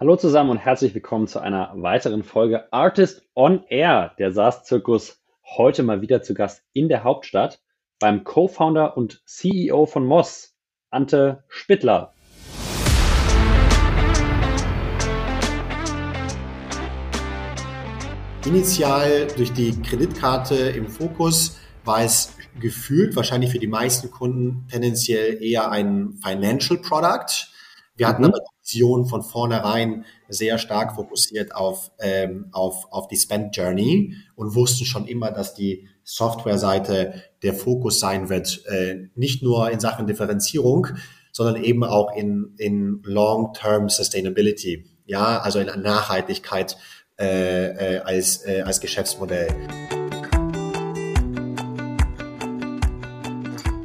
Hallo zusammen und herzlich willkommen zu einer weiteren Folge Artist on Air, der SaaS-Zirkus. Heute mal wieder zu Gast in der Hauptstadt beim Co-Founder und CEO von Moss, Ante Spittler. Initial durch die Kreditkarte im Fokus war es gefühlt wahrscheinlich für die meisten Kunden tendenziell eher ein Financial Product. Wir hatten mhm. aber die Vision von vornherein sehr stark fokussiert auf, ähm, auf, auf die Spend Journey und wussten schon immer, dass die Softwareseite der Fokus sein wird, äh, nicht nur in Sachen Differenzierung, sondern eben auch in, in Long-Term Sustainability. Ja, also in Nachhaltigkeit äh, äh, als, äh, als Geschäftsmodell.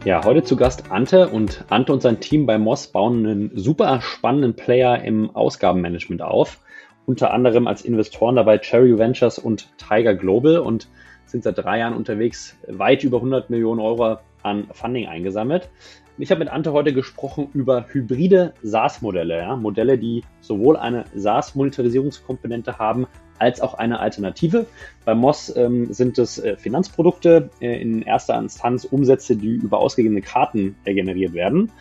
Ja, heute zu Gast Ante und Ante und sein Team bei Moss bauen einen super spannenden Player im Ausgabenmanagement auf. Unter anderem als Investoren dabei Cherry Ventures und Tiger Global und sind seit drei Jahren unterwegs, weit über 100 Millionen Euro an Funding eingesammelt. Ich habe mit Ante heute gesprochen über hybride SaaS-Modelle, ja? Modelle, die sowohl eine SaaS-Monetarisierungskomponente haben, als auch eine Alternative. Bei Moss ähm, sind es äh, Finanzprodukte, äh, in erster Instanz Umsätze, die über ausgegebene Karten äh, generiert werden.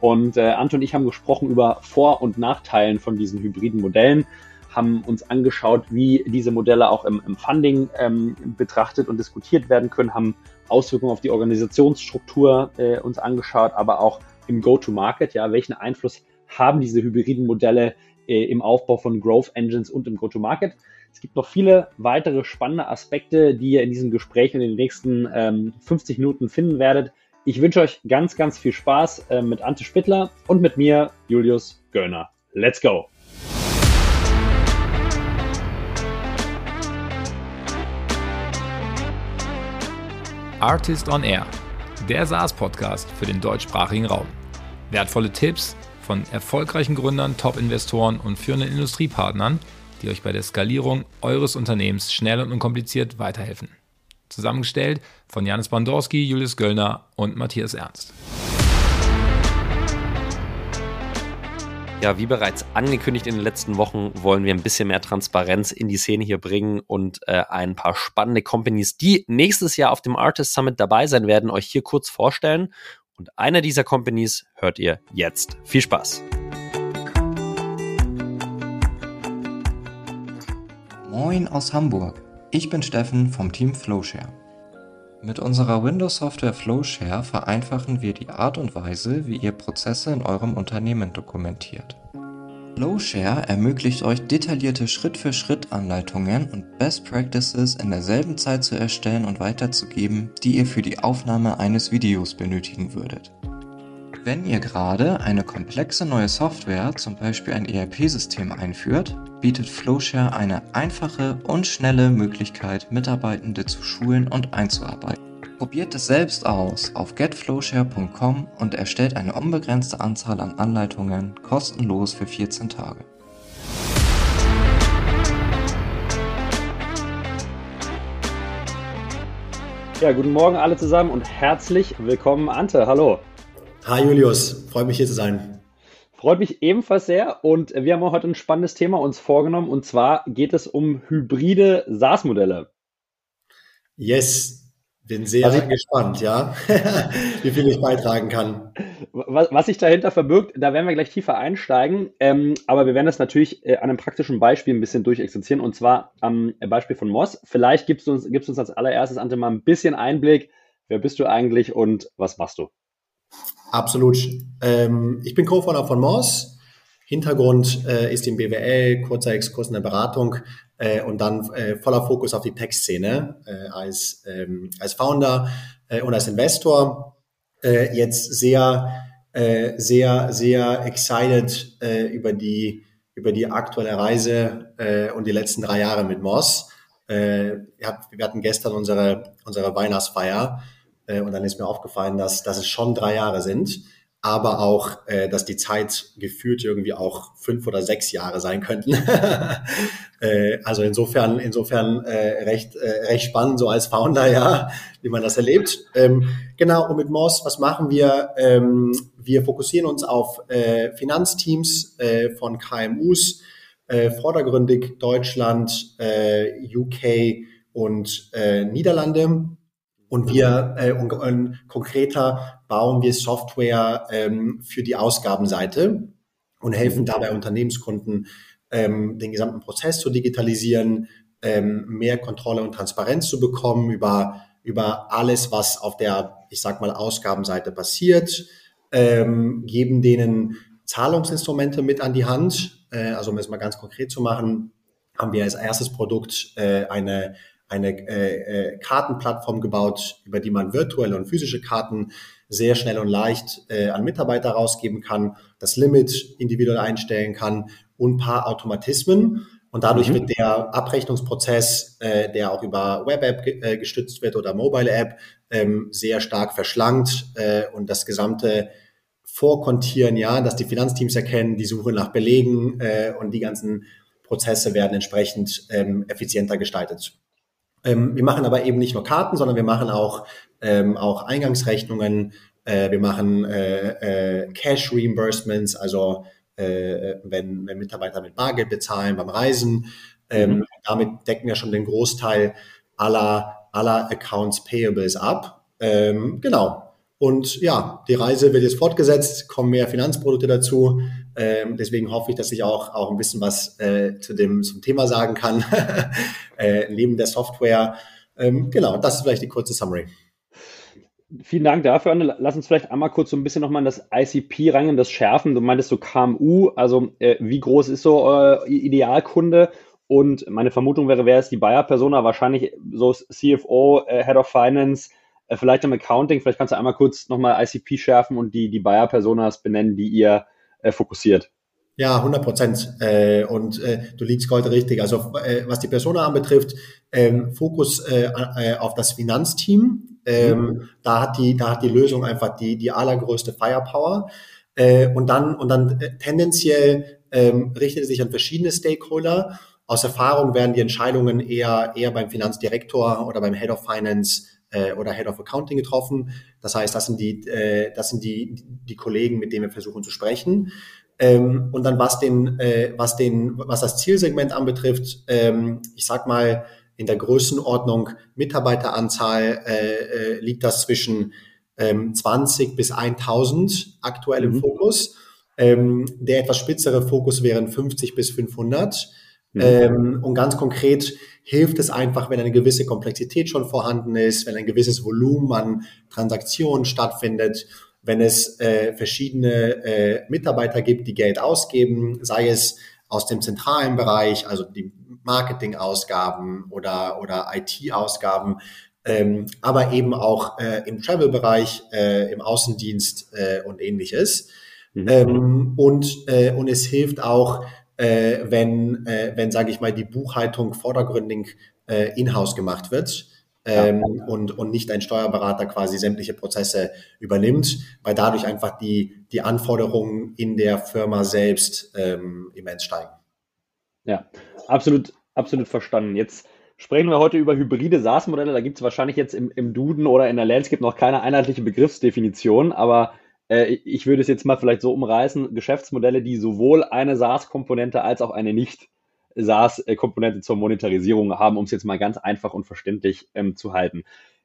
Und äh, Anton und ich haben gesprochen über Vor- und Nachteilen von diesen hybriden Modellen, haben uns angeschaut, wie diese Modelle auch im, im Funding ähm, betrachtet und diskutiert werden können, haben Auswirkungen auf die Organisationsstruktur äh, uns angeschaut, aber auch im Go-to-Market, ja, welchen Einfluss haben diese hybriden Modelle äh, im Aufbau von Growth Engines und im Go-to-Market. Es gibt noch viele weitere spannende Aspekte, die ihr in diesem Gespräch in den nächsten ähm, 50 Minuten finden werdet. Ich wünsche euch ganz, ganz viel Spaß äh, mit Ante Spittler und mit mir, Julius Göllner. Let's go! Artist on Air, der SaaS-Podcast für den deutschsprachigen Raum. Wertvolle Tipps von erfolgreichen Gründern, Top-Investoren und führenden Industriepartnern – die euch bei der Skalierung eures Unternehmens schnell und unkompliziert weiterhelfen. Zusammengestellt von Janis Bandorski, Julius Göllner und Matthias Ernst. Ja, wie bereits angekündigt in den letzten Wochen, wollen wir ein bisschen mehr Transparenz in die Szene hier bringen und äh, ein paar spannende Companies, die nächstes Jahr auf dem Artist Summit dabei sein werden, euch hier kurz vorstellen. Und einer dieser Companies hört ihr jetzt. Viel Spaß! Moin aus Hamburg. Ich bin Steffen vom Team Flowshare. Mit unserer Windows-Software Flowshare vereinfachen wir die Art und Weise, wie ihr Prozesse in eurem Unternehmen dokumentiert. Flowshare ermöglicht euch detaillierte Schritt-für-Schritt-Anleitungen und Best Practices in derselben Zeit zu erstellen und weiterzugeben, die ihr für die Aufnahme eines Videos benötigen würdet. Wenn ihr gerade eine komplexe neue Software, zum Beispiel ein ERP-System einführt, bietet Flowshare eine einfache und schnelle Möglichkeit, Mitarbeitende zu schulen und einzuarbeiten. Probiert es selbst aus auf getflowshare.com und erstellt eine unbegrenzte Anzahl an Anleitungen kostenlos für 14 Tage. Ja, guten Morgen alle zusammen und herzlich willkommen, Ante. Hallo. Hi Julius, freut mich hier zu sein. Freut mich ebenfalls sehr und wir haben heute ein spannendes Thema uns vorgenommen und zwar geht es um hybride SaaS-Modelle. Yes, bin sehr also, gespannt, ja, wie viel ich beitragen kann. Was, was, sich dahinter verbirgt, da werden wir gleich tiefer einsteigen, ähm, aber wir werden das natürlich äh, an einem praktischen Beispiel ein bisschen durchexerzieren und zwar am Beispiel von Moss. Vielleicht gibst du uns, gibst uns als allererstes, Ante, mal ein bisschen Einblick. Wer bist du eigentlich und was machst du? Absolut. Ähm, ich bin Co-Founder von Moss. Hintergrund äh, ist im BWL, kurzer Exkurs in der Beratung äh, und dann äh, voller Fokus auf die Tech-Szene äh, als, ähm, als Founder äh, und als Investor. Äh, jetzt sehr, sehr, sehr excited über, die, über die aktuelle Reise und die letzten drei Jahre mit Moss. wir hatten gestern unsere, unsere Weihnachtsfeier äh, und dann ist mir aufgefallen, dass, dass es schon drei Jahre sind, aber auch, äh, dass die Zeit gefühlt irgendwie auch fünf oder sechs Jahre sein könnten. äh, also insofern, insofern recht, recht spannend, so als Founder, ja, wie man das erlebt. Ähm, genau, und mit Moss, was machen wir? Ähm, wir fokussieren uns auf Finanzteams von KMUs, vordergründig Deutschland, UK und Niederlande. Und wir, äh, und, und konkreter bauen wir Software ähm, für die Ausgabenseite und helfen dabei Unternehmenskunden, ähm, den gesamten Prozess zu digitalisieren, ähm, mehr Kontrolle und Transparenz zu bekommen über, über alles, was auf der, ich sag mal, Ausgabenseite passiert, ähm, geben denen Zahlungsinstrumente mit an die Hand. Äh, also um es mal ganz konkret zu machen, haben wir als erstes Produkt äh, eine eine äh, äh, Kartenplattform gebaut, über die man virtuelle und physische Karten sehr schnell und leicht äh, an Mitarbeiter rausgeben kann, das Limit individuell einstellen kann und ein paar Automatismen. Und dadurch mhm. wird der Abrechnungsprozess, äh, der auch über Web-App ge äh, gestützt wird oder Mobile-App, ähm, sehr stark verschlankt äh, und das gesamte Vorkontieren, ja, dass die Finanzteams erkennen, die Suche nach Belegen äh, und die ganzen Prozesse werden entsprechend ähm, effizienter gestaltet. Ähm, wir machen aber eben nicht nur Karten, sondern wir machen auch, ähm, auch Eingangsrechnungen, äh, wir machen äh, äh, Cash Reimbursements, also äh, wenn, wenn Mitarbeiter mit Bargeld bezahlen beim Reisen. Ähm, mhm. Damit decken wir schon den Großteil aller, aller Accounts Payables ab. Ähm, genau. Und ja, die Reise wird jetzt fortgesetzt, kommen mehr Finanzprodukte dazu. Ähm, deswegen hoffe ich, dass ich auch, auch ein bisschen was äh, zu dem, zum Thema sagen kann, äh, neben der Software. Ähm, genau, das ist vielleicht die kurze Summary. Vielen Dank dafür, Anne. Lass uns vielleicht einmal kurz so ein bisschen nochmal in das ICP rein, das schärfen. Du meintest so KMU, also äh, wie groß ist so euer Idealkunde? Und meine Vermutung wäre, wer ist die Buyer-Persona? Wahrscheinlich so CFO, äh, Head of Finance, äh, vielleicht im Accounting. Vielleicht kannst du einmal kurz nochmal ICP schärfen und die, die Buyer-Personas benennen, die ihr äh, fokussiert. Ja, 100 Prozent. Äh, und äh, du liegst heute richtig. Also äh, was die Persona anbetrifft, ähm, Fokus äh, äh, auf das Finanzteam. Ähm, mhm. Da hat die, da hat die Lösung einfach die die allergrößte Firepower. Äh, und dann und dann äh, tendenziell ähm, richtet es sich an verschiedene Stakeholder. Aus Erfahrung werden die Entscheidungen eher eher beim Finanzdirektor oder beim Head of Finance äh, oder Head of Accounting getroffen. Das heißt, das sind die, äh, das sind die, die Kollegen, mit denen wir versuchen zu sprechen. Ähm, und dann was den, äh, was den, was das Zielsegment anbetrifft, ähm, ich sag mal, in der Größenordnung Mitarbeiteranzahl äh, äh, liegt das zwischen ähm, 20 bis 1000 aktuell im mhm. Fokus. Ähm, der etwas spitzere Fokus wären 50 bis 500. Mhm. Ähm, und ganz konkret hilft es einfach, wenn eine gewisse Komplexität schon vorhanden ist, wenn ein gewisses Volumen an Transaktionen stattfindet, wenn es äh, verschiedene äh, Mitarbeiter gibt, die Geld ausgeben, sei es aus dem zentralen Bereich, also die Marketingausgaben oder, oder IT-Ausgaben, ähm, aber eben auch äh, im Travel-Bereich, äh, im Außendienst äh, und ähnliches. Mhm. Ähm, und, äh, und es hilft auch, äh, wenn, äh, wenn sage ich mal, die Buchhaltung vordergründig äh, in-house gemacht wird. Ähm, ja. und, und nicht ein Steuerberater quasi sämtliche Prozesse übernimmt, weil dadurch einfach die, die Anforderungen in der Firma selbst ähm, immens steigen. Ja, absolut, absolut verstanden. Jetzt sprechen wir heute über hybride SaaS-Modelle. Da gibt es wahrscheinlich jetzt im, im Duden oder in der Landscape noch keine einheitliche Begriffsdefinition, aber ich würde es jetzt mal vielleicht so umreißen, Geschäftsmodelle, die sowohl eine SaaS-Komponente als auch eine nicht SaaS-Komponente zur Monetarisierung haben, um es jetzt mal ganz einfach und verständlich ähm, zu halten.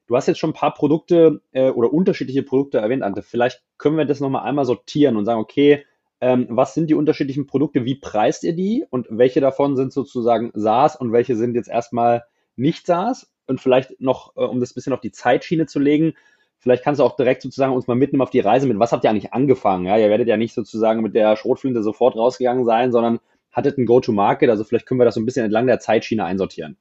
Du hast jetzt schon ein paar Produkte äh, oder unterschiedliche Produkte erwähnt, Ante. Vielleicht können wir das nochmal einmal sortieren und sagen, okay, ähm, was sind die unterschiedlichen Produkte, wie preist ihr die und welche davon sind sozusagen SaaS und welche sind jetzt erstmal nicht SaaS? Und vielleicht noch, äh, um das ein bisschen auf die Zeitschiene zu legen, Vielleicht kannst du auch direkt sozusagen uns mal mitnehmen auf die Reise mit, was habt ihr eigentlich angefangen? Ja, ihr werdet ja nicht sozusagen mit der Schrotflinte sofort rausgegangen sein, sondern hattet ein Go-to-Market. Also vielleicht können wir das so ein bisschen entlang der Zeitschiene einsortieren.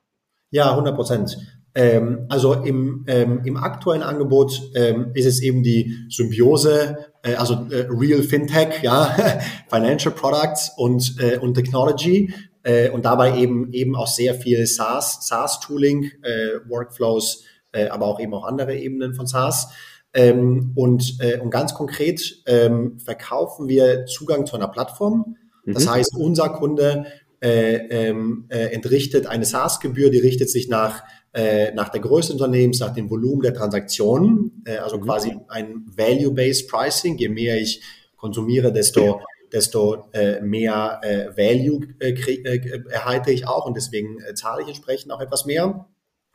Ja, 100 Prozent. Ähm, also im, ähm, im aktuellen Angebot ähm, ist es eben die Symbiose, äh, also äh, Real Fintech, ja, Financial Products und, äh, und Technology äh, und dabei eben eben auch sehr viel SaaS, SaaS-Tooling, äh, Workflows, äh, aber auch eben auch andere Ebenen von SaaS. Ähm, und, äh, und ganz konkret ähm, verkaufen wir Zugang zu einer Plattform. Das mhm. heißt, unser Kunde äh, ähm, äh, entrichtet eine SaaS-Gebühr, die richtet sich nach, äh, nach der Größe des Unternehmens, nach dem Volumen der Transaktionen, äh, also mhm. quasi ein Value-Based Pricing. Je mehr ich konsumiere, desto, desto äh, mehr äh, Value äh, äh, erhalte ich auch und deswegen äh, zahle ich entsprechend auch etwas mehr.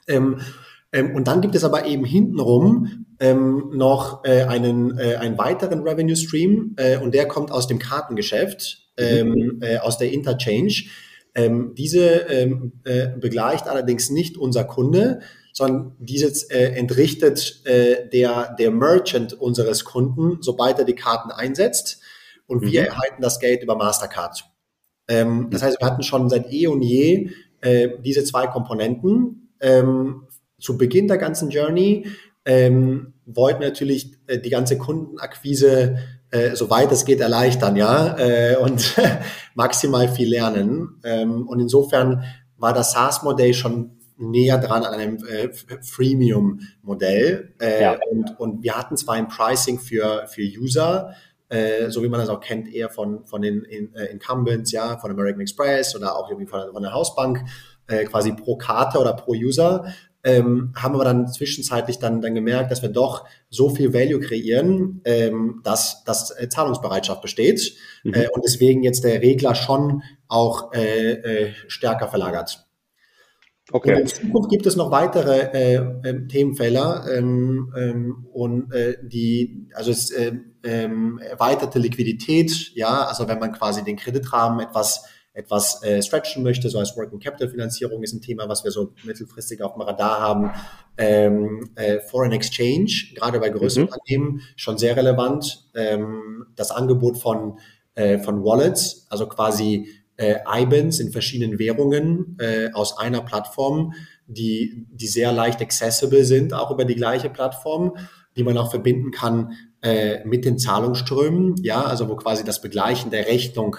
Ähm, ähm, und dann gibt es aber eben hintenrum ähm, noch äh, einen, äh, einen weiteren Revenue Stream äh, und der kommt aus dem Kartengeschäft, ähm, mhm. äh, aus der Interchange. Ähm, diese ähm, äh, begleicht allerdings nicht unser Kunde, sondern dieses äh, entrichtet äh, der, der Merchant unseres Kunden, sobald er die Karten einsetzt. Und mhm. wir erhalten das Geld über Mastercard. Ähm, das heißt, wir hatten schon seit eh und je äh, diese zwei Komponenten. Ähm, zu Beginn der ganzen Journey ähm, wollten natürlich äh, die ganze Kundenakquise äh, soweit es geht erleichtern, ja, äh, und maximal viel lernen. Ähm, und insofern war das SaaS-Modell schon näher dran an einem äh, Freemium-Modell. Äh, ja. und, und wir hatten zwar ein Pricing für, für User, äh, so wie man das auch kennt, eher von, von den in, äh, Incumbents, ja, von American Express oder auch irgendwie von, von der Hausbank, äh, quasi pro Karte oder pro User ähm, haben wir dann zwischenzeitlich dann, dann gemerkt, dass wir doch so viel Value kreieren, ähm, dass, dass äh, Zahlungsbereitschaft besteht mhm. äh, und deswegen jetzt der Regler schon auch äh, äh, stärker verlagert. Okay. Und in Zukunft gibt es noch weitere äh, äh, Themenfelder ähm, ähm, und äh, die, also es, äh, ähm, erweiterte Liquidität, ja, also wenn man quasi den Kreditrahmen etwas etwas äh, stretchen möchte, so als Working Capital Finanzierung ist ein Thema, was wir so mittelfristig auf dem Radar haben. Ähm, äh, Foreign Exchange, gerade bei größeren mhm. Unternehmen, schon sehr relevant. Ähm, das Angebot von, äh, von Wallets, also quasi äh, IBANs in verschiedenen Währungen äh, aus einer Plattform, die, die sehr leicht accessible sind, auch über die gleiche Plattform, die man auch verbinden kann äh, mit den Zahlungsströmen, ja, also wo quasi das Begleichen der Rechnung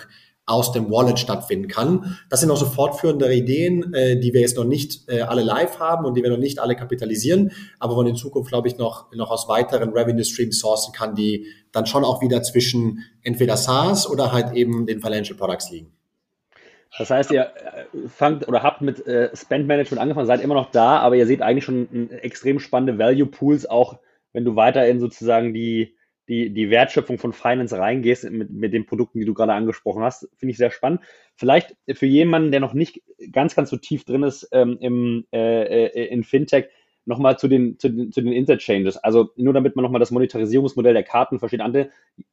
aus dem Wallet stattfinden kann. Das sind auch so fortführende Ideen, äh, die wir jetzt noch nicht äh, alle live haben und die wir noch nicht alle kapitalisieren, aber man in Zukunft, glaube ich, noch, noch aus weiteren Revenue Streams sourcen kann, die dann schon auch wieder zwischen entweder SaaS oder halt eben den Financial Products liegen. Das heißt, ihr äh, fangt oder habt mit äh, Spend Management angefangen, seid immer noch da, aber ihr seht eigentlich schon extrem spannende Value Pools, auch wenn du weiterhin sozusagen die die, die Wertschöpfung von Finance reingehst mit, mit den Produkten, die du gerade angesprochen hast, finde ich sehr spannend. Vielleicht für jemanden, der noch nicht ganz, ganz so tief drin ist ähm, im, äh, äh in Fintech, nochmal zu den, zu, den, zu den Interchanges. Also nur damit man nochmal das Monetarisierungsmodell der Karten versteht. Ante,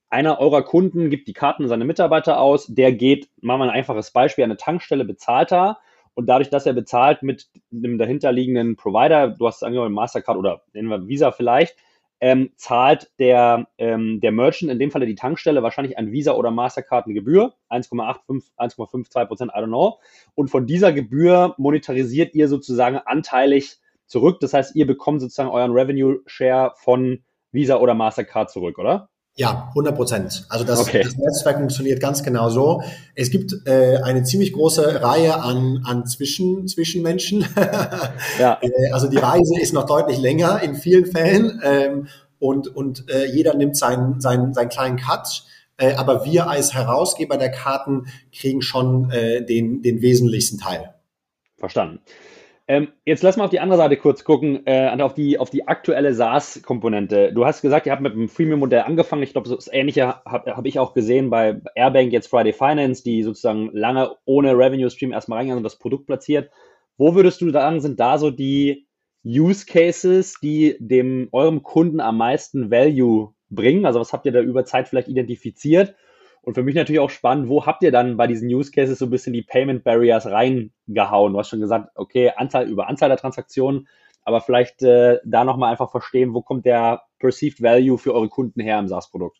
einer eurer Kunden gibt die Karten an seine Mitarbeiter aus, der geht, machen wir ein einfaches Beispiel, eine Tankstelle bezahlt da und dadurch, dass er bezahlt mit einem dahinterliegenden Provider, du hast es angenommen, Mastercard oder nennen wir Visa vielleicht, ähm, zahlt der, ähm, der Merchant, in dem Falle die Tankstelle, wahrscheinlich an Visa oder Mastercard eine Gebühr, 1,85, 1,52 Prozent, I don't know. Und von dieser Gebühr monetarisiert ihr sozusagen anteilig zurück. Das heißt, ihr bekommt sozusagen euren Revenue Share von Visa oder Mastercard zurück, oder? Ja, 100 Prozent. Also das, okay. das, Netzwerk funktioniert ganz genau so. Es gibt äh, eine ziemlich große Reihe an, an Zwischen, Zwischenmenschen. ja. Äh, also die Reise ist noch deutlich länger in vielen Fällen ähm, und, und äh, jeder nimmt seinen, seinen, seinen kleinen Cut. Äh, aber wir als Herausgeber der Karten kriegen schon äh, den, den wesentlichsten Teil. Verstanden. Ähm, jetzt lass mal auf die andere Seite kurz gucken, äh, auf, die, auf die aktuelle SaaS-Komponente. Du hast gesagt, ihr habt mit einem Freemium-Modell angefangen. Ich glaube, das Ähnliche habe hab ich auch gesehen bei Airbank, jetzt Friday Finance, die sozusagen lange ohne Revenue-Stream erstmal reingehen und das Produkt platziert. Wo würdest du sagen, sind da so die Use Cases, die dem eurem Kunden am meisten Value bringen? Also was habt ihr da über Zeit vielleicht identifiziert? Und für mich natürlich auch spannend, wo habt ihr dann bei diesen Use Cases so ein bisschen die Payment Barriers reingehauen? Du hast schon gesagt, okay, Anzahl über Anzahl der Transaktionen, aber vielleicht äh, da nochmal einfach verstehen, wo kommt der Perceived Value für eure Kunden her im SaaS-Produkt?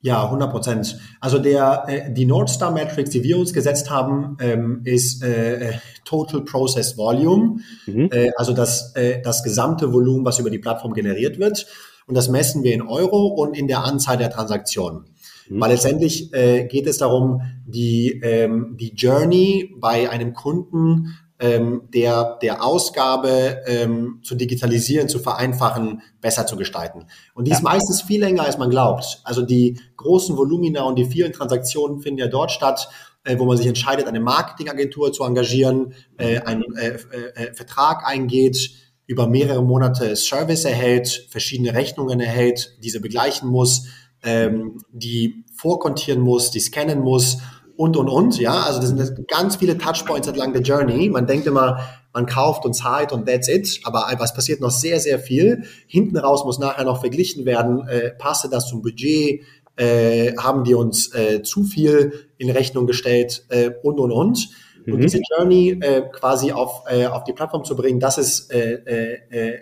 Ja, 100 Prozent. Also der, äh, die Northstar Matrix, die wir uns gesetzt haben, ähm, ist äh, Total Process Volume, mhm. äh, also das, äh, das gesamte Volumen, was über die Plattform generiert wird. Und das messen wir in Euro und in der Anzahl der Transaktionen. Mhm. Weil letztendlich äh, geht es darum, die, ähm, die Journey bei einem Kunden ähm, der, der Ausgabe ähm, zu digitalisieren, zu vereinfachen, besser zu gestalten. Und die ja. ist meistens viel länger, als man glaubt. Also die großen Volumina und die vielen Transaktionen finden ja dort statt, äh, wo man sich entscheidet, eine Marketingagentur zu engagieren, äh, einen äh, äh, Vertrag eingeht, über mehrere Monate Service erhält, verschiedene Rechnungen erhält, diese begleichen muss, ähm, die vorkontieren muss, die scannen muss und, und, und. Ja, also das sind ganz viele Touchpoints entlang der Journey. Man denkt immer, man kauft und zahlt und that's it. Aber was passiert noch sehr, sehr viel. Hinten raus muss nachher noch verglichen werden, äh, passte das zum Budget, äh, haben die uns äh, zu viel in Rechnung gestellt äh, und, und, und. Und mhm. diese Journey äh, quasi auf, äh, auf die Plattform zu bringen, das ist, äh, äh, äh,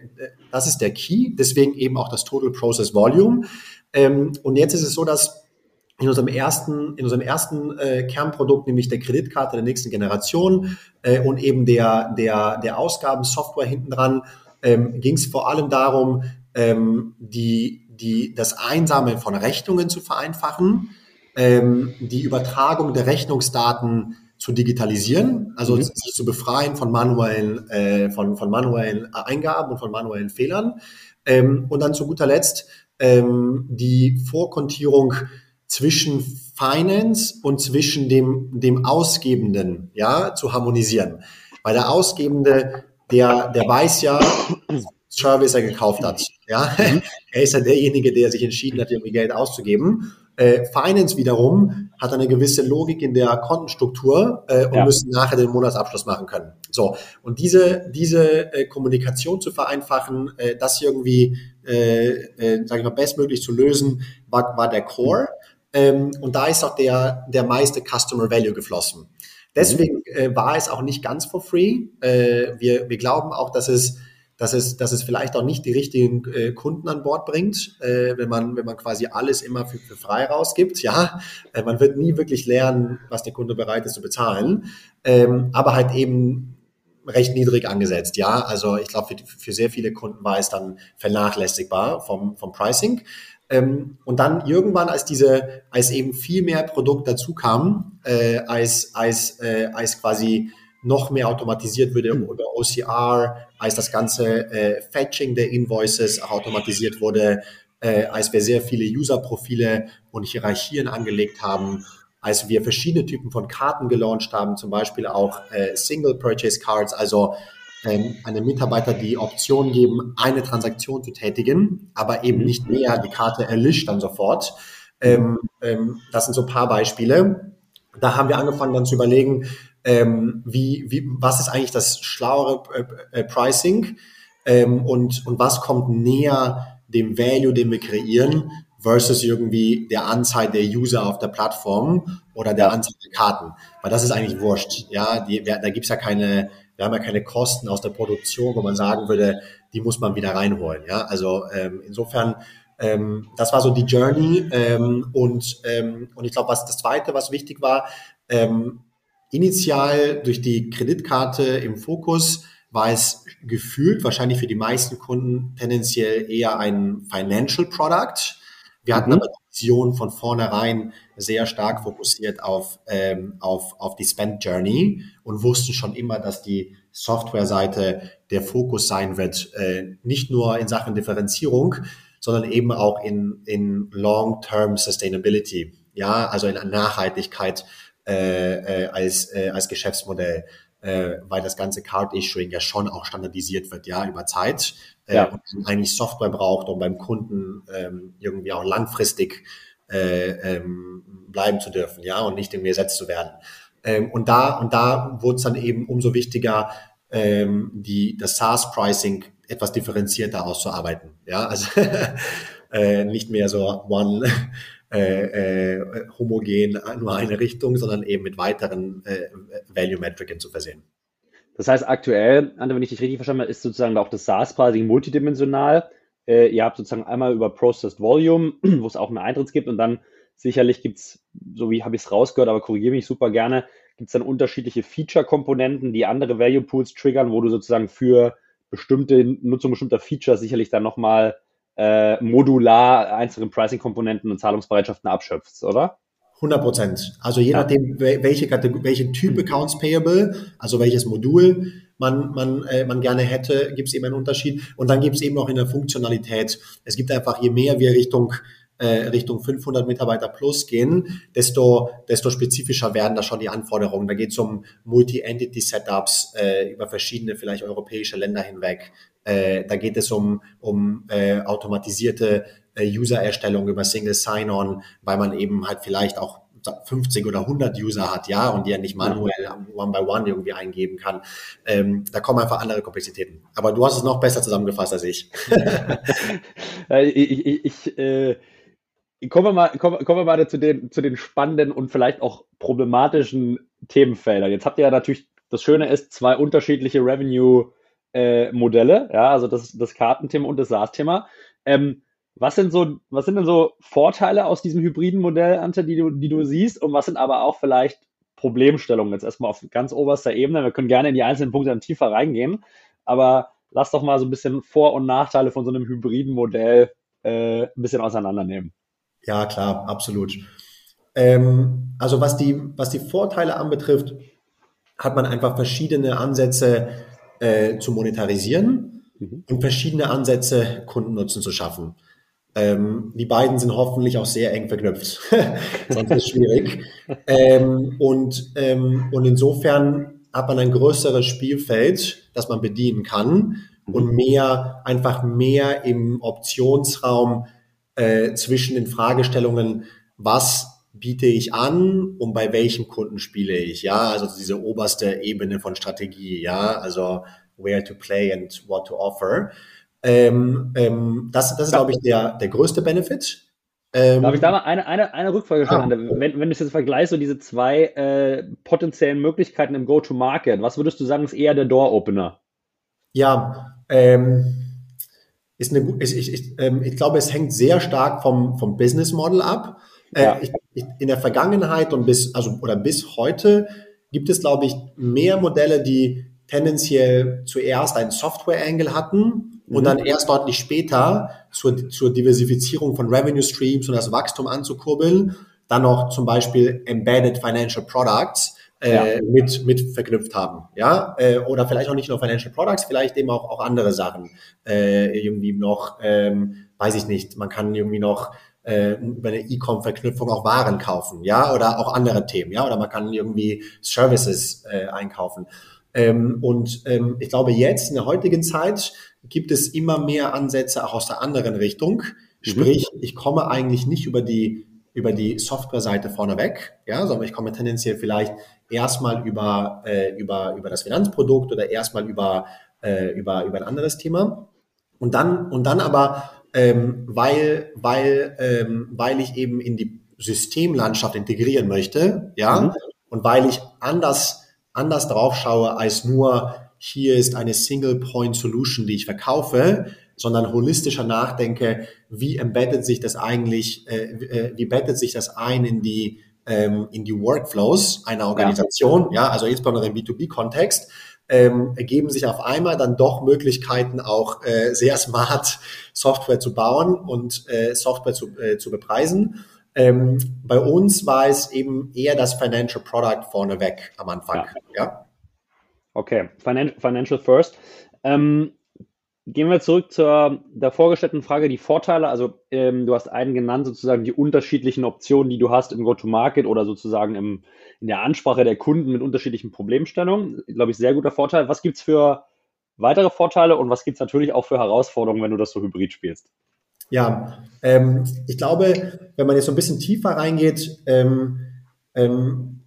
das ist der Key. Deswegen eben auch das Total Process Volume. Ähm, und jetzt ist es so, dass in unserem ersten, in unserem ersten äh, Kernprodukt, nämlich der Kreditkarte der nächsten Generation äh, und eben der, der, der Ausgabensoftware hinten dran, ähm, ging es vor allem darum, ähm, die, die, das Einsammeln von Rechnungen zu vereinfachen, ähm, die Übertragung der Rechnungsdaten zu digitalisieren, also mhm. sich zu befreien von manuellen, äh, von, von manuellen Eingaben und von manuellen Fehlern. Ähm, und dann zu guter Letzt ähm, die Vorkontierung zwischen Finance und zwischen dem, dem Ausgebenden, ja, zu harmonisieren. Weil der Ausgebende, der, der weiß ja, Service er gekauft hat. Ja, mhm. er ist ja derjenige, der sich entschieden hat, irgendwie Geld auszugeben. Äh, Finance wiederum hat eine gewisse Logik in der Kontenstruktur äh, und ja. müssen nachher den Monatsabschluss machen können. So und diese diese äh, Kommunikation zu vereinfachen, äh, das irgendwie, äh, äh, ich mal, bestmöglich zu lösen, war, war der Core. Ähm, und da ist auch der, der meiste Customer Value geflossen. Deswegen äh, war es auch nicht ganz for free. Äh, wir, wir glauben auch, dass es, dass es, dass es vielleicht auch nicht die richtigen äh, Kunden an Bord bringt, äh, wenn man, wenn man quasi alles immer für, für frei rausgibt. Ja, äh, man wird nie wirklich lernen, was der Kunde bereit ist zu bezahlen. Ähm, aber halt eben recht niedrig angesetzt. Ja, also ich glaube, für, für sehr viele Kunden war es dann vernachlässigbar vom, vom Pricing. Ähm, und dann irgendwann, als diese, als eben viel mehr Produkt dazu kam, äh, als, als, äh, als quasi noch mehr automatisiert wurde mhm. über OCR, als das ganze äh, Fetching der Invoices auch automatisiert wurde, äh, als wir sehr viele User-Profile und Hierarchien angelegt haben, als wir verschiedene Typen von Karten gelauncht haben, zum Beispiel auch äh, Single Purchase Cards, also ähm, einem Mitarbeiter die Option geben, eine Transaktion zu tätigen, aber eben nicht mehr. Die Karte erlischt dann sofort. Ähm, ähm, das sind so ein paar Beispiele. Da haben wir angefangen dann zu überlegen, ähm, wie, wie, was ist eigentlich das schlauere äh, äh, Pricing ähm, und, und was kommt näher dem Value, den wir kreieren, versus irgendwie der Anzahl der User auf der Plattform oder der Anzahl der Karten. Weil das ist eigentlich wurscht. Ja, die, da gibt's ja keine, wir haben ja keine Kosten aus der Produktion, wo man sagen würde, die muss man wieder reinholen. Ja, also ähm, insofern, ähm, das war so die Journey. Ähm, und, ähm, und ich glaube, was das Zweite, was wichtig war, ähm, initial durch die Kreditkarte im Fokus war es gefühlt wahrscheinlich für die meisten Kunden tendenziell eher ein Financial Product. Wir hatten mhm. aber die Vision von vornherein sehr stark fokussiert auf, ähm, auf, auf die Spend Journey und wussten schon immer, dass die Softwareseite der Fokus sein wird, äh, nicht nur in Sachen Differenzierung, sondern eben auch in, in Long-Term Sustainability, ja, also in Nachhaltigkeit äh, äh, als, äh, als Geschäftsmodell, äh, weil das ganze Card Issuing ja schon auch standardisiert wird, ja, über Zeit äh, ja. und eigentlich Software braucht, um beim Kunden ähm, irgendwie auch langfristig äh, ähm, bleiben zu dürfen, ja, und nicht irgendwie ersetzt zu werden. Ähm, und da und da wurde es dann eben umso wichtiger, ähm, die das SaaS-Pricing etwas differenzierter auszuarbeiten, ja, also äh, nicht mehr so one äh, äh, homogen nur eine Richtung, sondern eben mit weiteren äh, Value-Metriken zu versehen. Das heißt, aktuell, Ante, wenn ich dich richtig verstanden habe, ist sozusagen auch das SaaS-Pricing multidimensional. Äh, ihr habt sozusagen einmal über Processed Volume, wo es auch einen Eintritts gibt und dann sicherlich gibt es, so wie habe ich es rausgehört, aber korrigiere mich super gerne, gibt es dann unterschiedliche Feature-Komponenten, die andere Value-Pools triggern, wo du sozusagen für bestimmte Nutzung bestimmter Features sicherlich dann nochmal äh, modular einzelne Pricing-Komponenten und Zahlungsbereitschaften abschöpfst, oder? 100 Prozent. Also je ja. nachdem, welche, Kategorie, welche Typ Accounts Payable, also welches Modul man, man, äh, man gerne hätte, gibt es eben einen Unterschied. Und dann gibt es eben noch in der Funktionalität. Es gibt einfach, je mehr wir Richtung äh, Richtung 500 Mitarbeiter plus gehen, desto, desto spezifischer werden da schon die Anforderungen. Da geht es um Multi-Entity-Setups äh, über verschiedene, vielleicht europäische Länder hinweg. Äh, da geht es um, um äh, automatisierte äh, User-Erstellung, über Single Sign-On, weil man eben halt vielleicht auch 50 oder 100 User hat, ja, und die ja nicht manuell one by one irgendwie eingeben kann. Ähm, da kommen einfach andere Komplexitäten. Aber du hast es noch besser zusammengefasst als ich. ich, ich, ich äh, kommen wir mal, kommen, kommen wir mal zu den, zu den spannenden und vielleicht auch problematischen Themenfeldern. Jetzt habt ihr ja natürlich, das Schöne ist, zwei unterschiedliche Revenue-Modelle, äh, ja, also das, das Kartenthema und das SaaS-Thema. Ähm, was sind so, was sind denn so Vorteile aus diesem hybriden Modell, Ante, die du, die du siehst? Und was sind aber auch vielleicht Problemstellungen jetzt erstmal auf ganz oberster Ebene? Wir können gerne in die einzelnen Punkte dann tiefer reingehen, aber lass doch mal so ein bisschen Vor- und Nachteile von so einem hybriden Modell äh, ein bisschen auseinandernehmen. Ja, klar, absolut. Ähm, also was die, was die Vorteile anbetrifft, hat man einfach verschiedene Ansätze äh, zu monetarisieren mhm. und verschiedene Ansätze, Kundennutzen zu schaffen. Ähm, die beiden sind hoffentlich auch sehr eng verknüpft. Sonst ist es schwierig. ähm, und, ähm, und insofern hat man ein größeres Spielfeld, das man bedienen kann und mehr, einfach mehr im Optionsraum äh, zwischen den Fragestellungen, was biete ich an und bei welchem Kunden spiele ich, ja, also diese oberste Ebene von Strategie, ja, also where to play and what to offer. Ähm, ähm, das, das ist, glaube ich, der, der größte Benefit. Ähm, Darf ich da mal eine, eine, eine Rückfrage stellen? Ah. Wenn, wenn du jetzt vergleichst, so diese zwei äh, potenziellen Möglichkeiten im Go-to-Market, was würdest du sagen, ist eher der Door-Opener? Ja, ähm, ist eine, ist, ich, ich, ähm, ich glaube, es hängt sehr stark vom, vom Business Model ab. Äh, ja. ich, ich, in der Vergangenheit und bis, also, oder bis heute gibt es, glaube ich, mehr Modelle, die tendenziell zuerst einen Software-Angle hatten und dann mhm. erst deutlich später zur, zur Diversifizierung von Revenue Streams und das Wachstum anzukurbeln, dann noch zum Beispiel Embedded Financial Products äh, ja. mit, mit verknüpft haben. Ja, äh, oder vielleicht auch nicht nur Financial Products, vielleicht eben auch, auch andere Sachen. Äh, irgendwie noch, ähm, weiß ich nicht, man kann irgendwie noch äh, über eine E-Com-Verknüpfung auch Waren kaufen, ja, oder auch andere Themen, ja, oder man kann irgendwie Services äh, einkaufen. Ähm, und ähm, ich glaube, jetzt in der heutigen Zeit gibt es immer mehr Ansätze auch aus der anderen Richtung. Mhm. Sprich, ich komme eigentlich nicht über die über die Software-Seite vorneweg, ja, sondern ich komme tendenziell vielleicht erstmal über, äh, über, über das Finanzprodukt oder erstmal über, äh, über, über ein anderes Thema. Und dann, und dann aber, ähm, weil, weil, ähm, weil ich eben in die Systemlandschaft integrieren möchte, ja, mhm. und weil ich anders anders drauf schaue als nur, hier ist eine Single-Point-Solution, die ich verkaufe, sondern holistischer nachdenke, wie embeddet sich das eigentlich, äh, äh, wie bettet sich das ein in die, ähm, in die Workflows einer Organisation, ja, ja also insbesondere im B2B-Kontext, ähm, ergeben sich auf einmal dann doch Möglichkeiten, auch äh, sehr smart Software zu bauen und äh, Software zu, äh, zu bepreisen. Ähm, bei uns war es eben eher das Financial Product vorneweg am Anfang. Ja. ja? Okay, Financial First. Ähm, gehen wir zurück zur der vorgestellten Frage, die Vorteile. Also ähm, du hast einen genannt, sozusagen die unterschiedlichen Optionen, die du hast im Go-to-Market oder sozusagen im, in der Ansprache der Kunden mit unterschiedlichen Problemstellungen. Glaube ich, sehr guter Vorteil. Was gibt es für weitere Vorteile und was gibt es natürlich auch für Herausforderungen, wenn du das so hybrid spielst? Ja, ähm, ich glaube, wenn man jetzt so ein bisschen tiefer reingeht, ähm, ähm,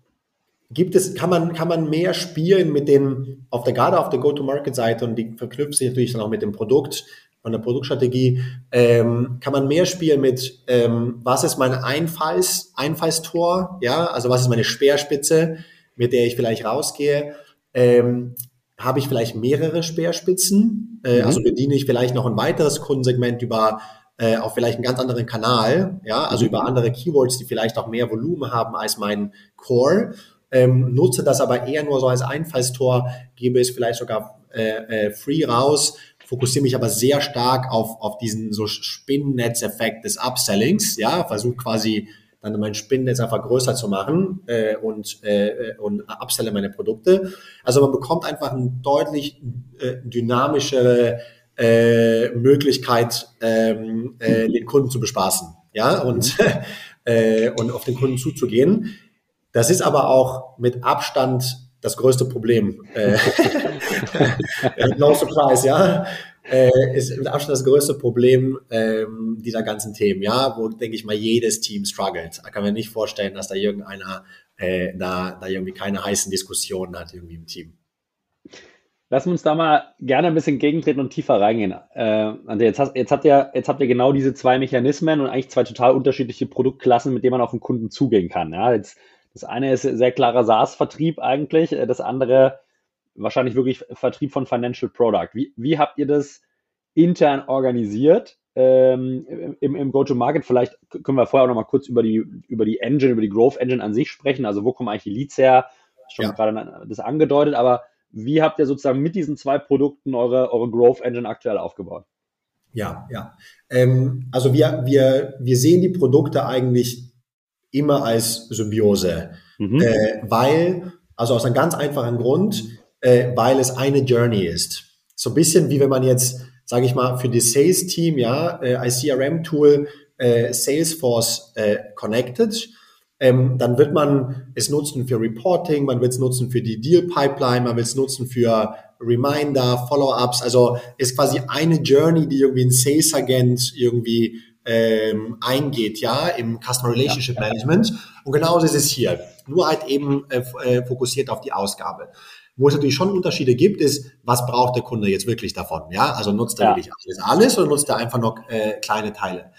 gibt es, kann man, kann man mehr spielen mit den, auf der, gerade auf der Go-to-Market-Seite und die verknüpft sich natürlich dann auch mit dem Produkt und der Produktstrategie, ähm, kann man mehr spielen mit, ähm, was ist mein Einfalls, Einfallstor, ja, also was ist meine Speerspitze, mit der ich vielleicht rausgehe, ähm, habe ich vielleicht mehrere Speerspitzen, äh, mhm. also bediene ich vielleicht noch ein weiteres Kundensegment über äh, auf vielleicht einen ganz anderen Kanal, ja, also mhm. über andere Keywords, die vielleicht auch mehr Volumen haben als mein Core. Ähm, nutze das aber eher nur so als Einfallstor, gebe es vielleicht sogar äh, äh, free raus, fokussiere mich aber sehr stark auf, auf diesen so Spinnnetzeffekt des Upsellings, ja, versuche quasi dann mein Spinnennetz einfach größer zu machen äh, und, äh, und upselle meine Produkte. Also man bekommt einfach eine deutlich äh, dynamischere äh, Möglichkeit, ähm, äh, den Kunden zu bespaßen, ja, und, äh, und auf den Kunden zuzugehen. Das ist aber auch mit Abstand das größte Problem. Äh, no surprise, ja. äh, ist mit Abstand das größte Problem ähm, dieser ganzen Themen, ja, wo, denke ich mal, jedes Team struggelt. Da kann man nicht vorstellen, dass da irgendeiner äh, da, da irgendwie keine heißen Diskussionen hat irgendwie im Team. Lass uns da mal gerne ein bisschen gegentreten und tiefer reingehen. Äh, also jetzt, hast, jetzt, habt ihr, jetzt habt ihr genau diese zwei Mechanismen und eigentlich zwei total unterschiedliche Produktklassen, mit denen man auf den Kunden zugehen kann. Ja, jetzt, das eine ist sehr klarer SaaS-Vertrieb eigentlich, äh, das andere wahrscheinlich wirklich Vertrieb von Financial Product. Wie, wie habt ihr das intern organisiert ähm, im, im Go-to-Market? Vielleicht können wir vorher auch noch mal kurz über die, über die Engine, über die Growth Engine an sich sprechen. Also wo kommen eigentlich die Leads her? Schon ja. gerade das angedeutet, aber wie habt ihr sozusagen mit diesen zwei Produkten eure, eure Growth Engine aktuell aufgebaut? Ja, ja. Ähm, also wir, wir, wir sehen die Produkte eigentlich immer als Symbiose, mhm. äh, weil, also aus einem ganz einfachen Grund, äh, weil es eine Journey ist. So ein bisschen wie wenn man jetzt, sage ich mal, für das Sales-Team, ja, äh, als CRM-Tool äh, Salesforce äh, connected ähm, dann wird man es nutzen für Reporting, man wird es nutzen für die Deal Pipeline, man wird es nutzen für Reminder, Follow-ups. Also ist quasi eine Journey, die irgendwie ein Sales Agent irgendwie ähm, eingeht, ja, im Customer Relationship ja, ja. Management. Und genauso ist es hier. Nur halt eben äh, äh, fokussiert auf die Ausgabe. Wo es natürlich schon Unterschiede gibt, ist, was braucht der Kunde jetzt wirklich davon? Ja, also nutzt er ja. wirklich alles, alles oder nutzt er einfach noch äh, kleine Teile?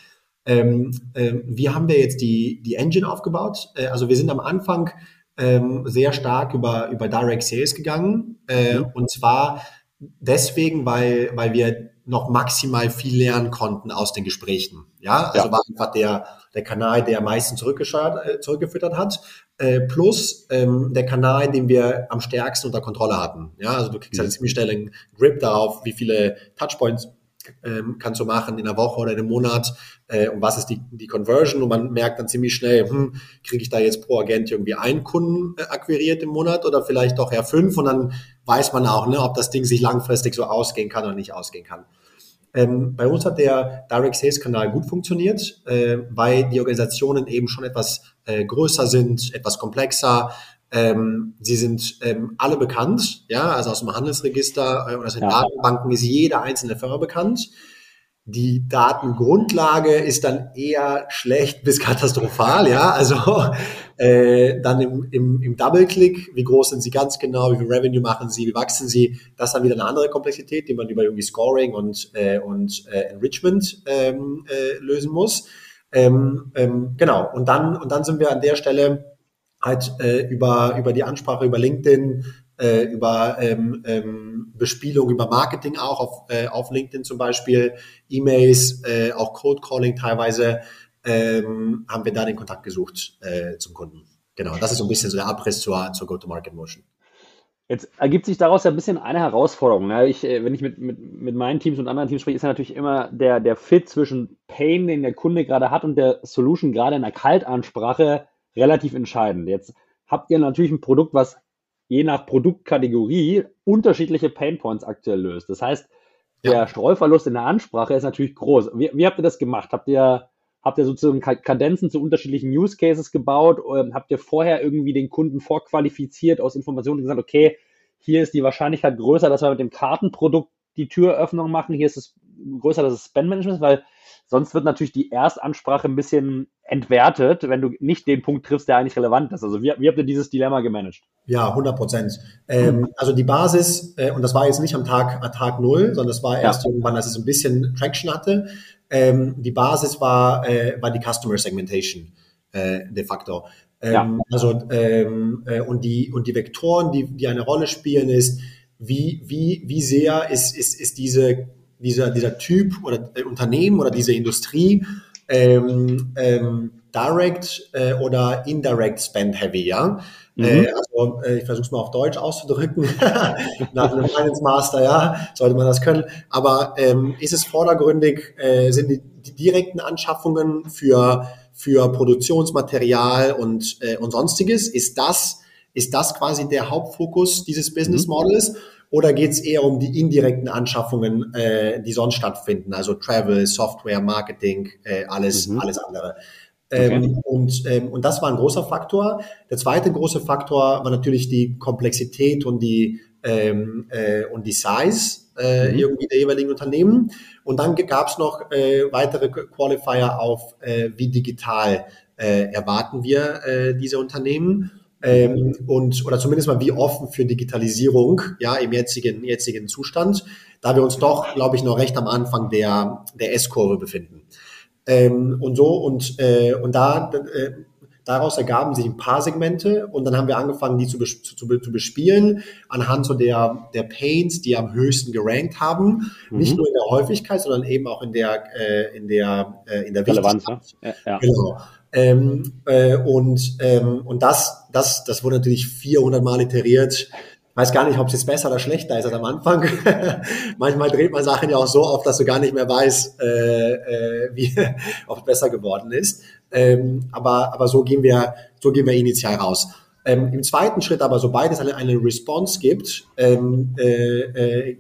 Ähm, äh, wie haben wir jetzt die, die Engine aufgebaut? Äh, also wir sind am Anfang ähm, sehr stark über, über Direct Sales gegangen. Äh, mhm. Und zwar deswegen, weil, weil wir noch maximal viel lernen konnten aus den Gesprächen. Ja, also ja. war einfach der, der Kanal, der am meisten äh, zurückgefüttert hat, äh, plus ähm, der Kanal, den wir am stärksten unter Kontrolle hatten. Ja, also du kriegst mhm. halt ziemlich schnell einen Grip darauf, wie viele Touchpoints ähm, kannst du machen in einer Woche oder in einem Monat äh, und was ist die, die Conversion und man merkt dann ziemlich schnell, hm, kriege ich da jetzt pro Agent irgendwie einen Kunden äh, akquiriert im Monat oder vielleicht doch eher fünf und dann weiß man auch, ne, ob das Ding sich langfristig so ausgehen kann oder nicht ausgehen kann. Ähm, bei uns hat der Direct Sales Kanal gut funktioniert, äh, weil die Organisationen eben schon etwas äh, größer sind, etwas komplexer, ähm, sie sind ähm, alle bekannt, ja, also aus dem Handelsregister äh, oder aus den ja. Datenbanken ist jede einzelne Firma bekannt. Die Datengrundlage ist dann eher schlecht bis katastrophal, ja. Also äh, dann im, im, im Double-Click, wie groß sind sie ganz genau, wie viel Revenue machen sie, wie wachsen sie, das ist dann wieder eine andere Komplexität, die man über irgendwie Scoring und, äh, und äh, Enrichment ähm, äh, lösen muss. Ähm, ähm, genau, und dann, und dann sind wir an der Stelle halt äh, über, über die Ansprache, über LinkedIn, äh, über ähm, ähm, Bespielung, über Marketing auch auf, äh, auf LinkedIn zum Beispiel, E-Mails, äh, auch Cold Calling teilweise, ähm, haben wir da den Kontakt gesucht äh, zum Kunden. Genau, das ist so ein bisschen so der Abriss zur, zur Go-to-Market-Motion. Jetzt ergibt sich daraus ja ein bisschen eine Herausforderung. Ne? Ich, äh, wenn ich mit, mit, mit meinen Teams und anderen Teams spreche, ist ja natürlich immer der, der Fit zwischen Pain, den der Kunde gerade hat, und der Solution gerade in der Kaltansprache relativ entscheidend. Jetzt habt ihr natürlich ein Produkt, was je nach Produktkategorie unterschiedliche Painpoints aktuell löst. Das heißt, der ja. Streuverlust in der Ansprache ist natürlich groß. Wie, wie, habt ihr das gemacht? Habt ihr, habt ihr sozusagen Kadenzen zu unterschiedlichen Use Cases gebaut? Oder habt ihr vorher irgendwie den Kunden vorqualifiziert aus Informationen und gesagt, okay, hier ist die Wahrscheinlichkeit größer, dass wir mit dem Kartenprodukt die Türöffnung machen. Hier ist es größer, dass es Spend-Management ist, weil sonst wird natürlich die Erstansprache ein bisschen entwertet, wenn du nicht den Punkt triffst, der eigentlich relevant ist. Also wie, wie habt ihr dieses Dilemma gemanagt? Ja, 100 Prozent. Ähm, also die Basis, äh, und das war jetzt nicht am Tag, am Tag null, sondern das war erst ja. irgendwann, als es ein bisschen Traction hatte. Ähm, die Basis war, äh, war die Customer Segmentation äh, de facto. Ähm, ja. Also ähm, äh, und die und die Vektoren, die die eine Rolle spielen, ist wie wie wie sehr ist ist ist diese dieser, dieser Typ oder äh, Unternehmen oder diese Industrie ähm, ähm, direct äh, oder indirect spend heavy, ja. Mhm. Äh, also äh, ich versuche es mal auf Deutsch auszudrücken. Nach einem Finance Master, ja, sollte man das können. Aber ähm, ist es vordergründig, äh, sind die, die direkten Anschaffungen für für Produktionsmaterial und äh, und sonstiges? Ist das ist das quasi der Hauptfokus dieses Business mhm. Models? Mhm. Oder geht es eher um die indirekten Anschaffungen, äh, die sonst stattfinden, also Travel, Software, Marketing, äh, alles, mhm. alles andere. Ähm, okay. und, ähm, und das war ein großer Faktor. Der zweite große Faktor war natürlich die Komplexität und die, ähm, äh, und die Size äh, mhm. irgendwie der jeweiligen Unternehmen. Und dann gab es noch äh, weitere Qualifier auf, äh, wie digital äh, erwarten wir äh, diese Unternehmen. Ähm, und oder zumindest mal wie offen für Digitalisierung ja im jetzigen jetzigen Zustand, da wir uns doch glaube ich noch recht am Anfang der der S-Kurve befinden ähm, und so und äh, und da äh, Daraus ergaben sich ein paar Segmente und dann haben wir angefangen, die zu, zu, zu bespielen anhand so der, der Pains, die am höchsten gerankt haben. Mhm. Nicht nur in der Häufigkeit, sondern eben auch in der, äh, in der, äh, in der Relevanz. Ja, ja. Genau. Ähm, äh, und ähm, und das, das, das wurde natürlich 400 Mal iteriert weiß gar nicht, ob es jetzt besser oder schlechter ist als am Anfang. Manchmal dreht man Sachen ja auch so auf, dass du gar nicht mehr weißt, äh, äh, wie, es besser geworden ist. Ähm, aber, aber so gehen wir, so gehen wir initial raus. Ähm, Im zweiten Schritt aber, sobald es eine, eine Response gibt, ähm, äh, äh,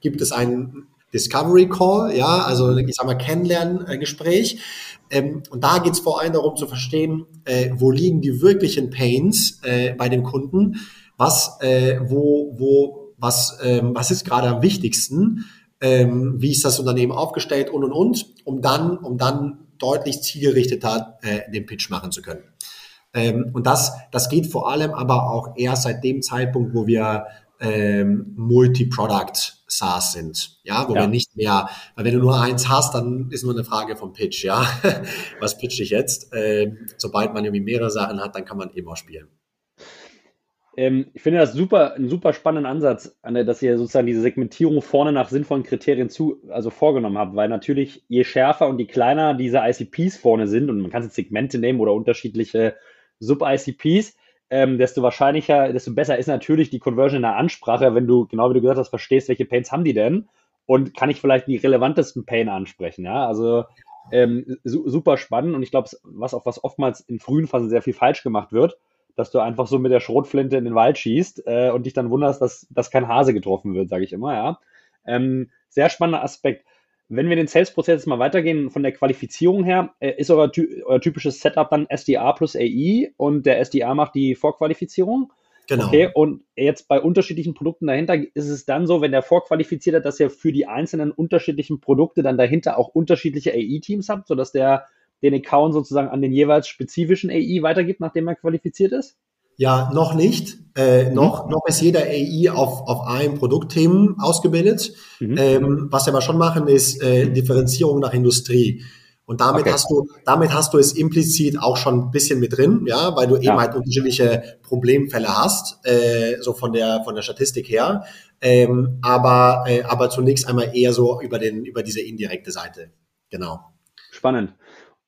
gibt es einen Discovery Call, ja, also ich sag mal Kennenlerngespräch. Ähm, und da geht es vor allem darum zu verstehen, äh, wo liegen die wirklichen Pains äh, bei dem Kunden was, äh, wo, wo, was, ähm, was ist gerade am wichtigsten, ähm, wie ist das Unternehmen aufgestellt und und und, um dann, um dann deutlich zielgerichteter äh, den Pitch machen zu können. Ähm, und das, das geht vor allem aber auch erst seit dem Zeitpunkt, wo wir ähm, Multi-Product SaaS sind, ja, wo ja. wir nicht mehr, weil wenn du nur eins hast, dann ist nur eine Frage vom Pitch, ja, was pitch ich jetzt? Ähm, sobald man irgendwie mehrere Sachen hat, dann kann man auch spielen. Ähm, ich finde das super, einen super spannenden Ansatz, dass ihr sozusagen diese Segmentierung vorne nach sinnvollen Kriterien zu, also vorgenommen habt, weil natürlich je schärfer und je kleiner diese ICPs vorne sind, und man kann jetzt Segmente nehmen oder unterschiedliche Sub-ICPs, ähm, desto wahrscheinlicher, desto besser ist natürlich die Conversion in der Ansprache, wenn du, genau wie du gesagt hast, verstehst, welche Pains haben die denn und kann ich vielleicht die relevantesten Pain ansprechen, ja, also ähm, su super spannend und ich glaube, was auch was oftmals in frühen Phasen sehr viel falsch gemacht wird, dass du einfach so mit der Schrotflinte in den Wald schießt äh, und dich dann wunderst, dass, dass kein Hase getroffen wird, sage ich immer, ja. Ähm, sehr spannender Aspekt. Wenn wir den Sales-Prozess jetzt mal weitergehen, von der Qualifizierung her, äh, ist euer, euer, typisches Setup dann SDA plus AI und der SDA macht die Vorqualifizierung? Genau. Okay, und jetzt bei unterschiedlichen Produkten dahinter ist es dann so, wenn der vorqualifiziert hat, dass ihr für die einzelnen unterschiedlichen Produkte dann dahinter auch unterschiedliche AI-Teams habt, sodass der den Account sozusagen an den jeweils spezifischen AI weitergibt, nachdem er qualifiziert ist? Ja, noch nicht. Äh, mhm. noch, noch ist jeder AI auf, auf einem Produktthemen ausgebildet. Mhm. Ähm, was wir aber schon machen, ist äh, Differenzierung nach Industrie. Und damit okay. hast du, damit hast du es implizit auch schon ein bisschen mit drin, ja, weil du ja. eben halt unterschiedliche Problemfälle hast, äh, so von der, von der Statistik her. Ähm, aber, äh, aber zunächst einmal eher so über den, über diese indirekte Seite. Genau. Spannend.